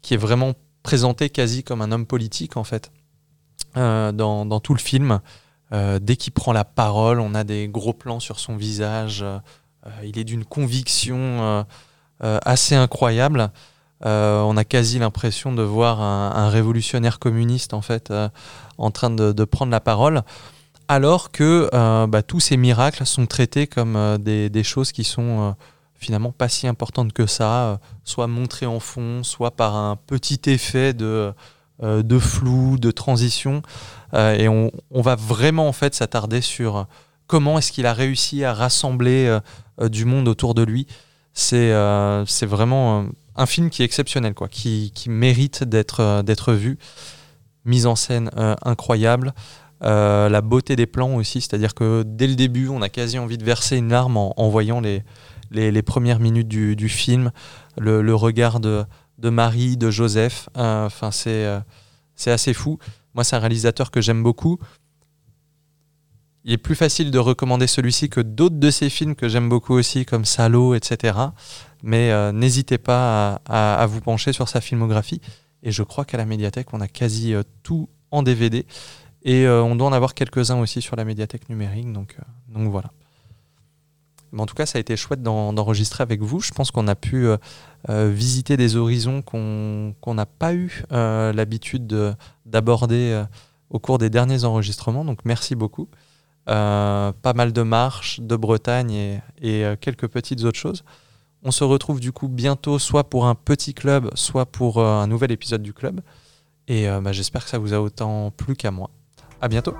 Speaker 2: qui est vraiment présenté quasi comme un homme politique en fait euh, dans, dans tout le film. Euh, dès qu'il prend la parole, on a des gros plans sur son visage. euh, il est d'une conviction assez incroyable. On a quasi l'impression de voir un, révolutionnaire communiste en fait en train de, prendre la parole, alors que bah, tous ces miracles sont traités comme des, choses qui sont finalement pas si importantes que ça, euh, soit montrées en fond, soit par un petit effet de, euh, de flou, de transition, Euh, et on, on va vraiment en fait s'attarder sur comment est-ce qu'il a réussi à rassembler du monde autour de lui. C'est c'est vraiment un film qui est exceptionnel, quoi, qui, qui mérite d'être d'être vu. Mise en scène incroyable. La beauté des plans aussi, c'est-à-dire que dès le début, on a quasi envie de verser une larme en, en voyant les, les, premières minutes du, film, le, regard de, Marie, de Joseph. Euh, Enfin, c'est euh, c'est assez fou. Moi, c'est un réalisateur que j'aime beaucoup. Il est plus facile de recommander celui-ci que d'autres de ses films que j'aime beaucoup aussi, comme Salo, etc. Mais euh, n'hésitez pas à, vous pencher sur sa filmographie. Et je crois qu'à la médiathèque, on a quasi tout en DVD. Et on doit en avoir quelques-uns aussi sur la médiathèque numérique. Donc, donc voilà. En tout cas, ça a été chouette d'en- d'enregistrer avec vous. Je pense qu'on a pu euh, euh, visiter des horizons qu'on n'a pas eu euh, l'habitude de- d'aborder au cours des derniers enregistrements. Donc merci beaucoup. Pas mal de marches, de Bretagne et, quelques petites autres choses. On se retrouve du coup bientôt, soit pour un petit club, soit pour un nouvel épisode du club. Et bah, j'espère que ça vous a autant plu qu'à moi. À bientôt.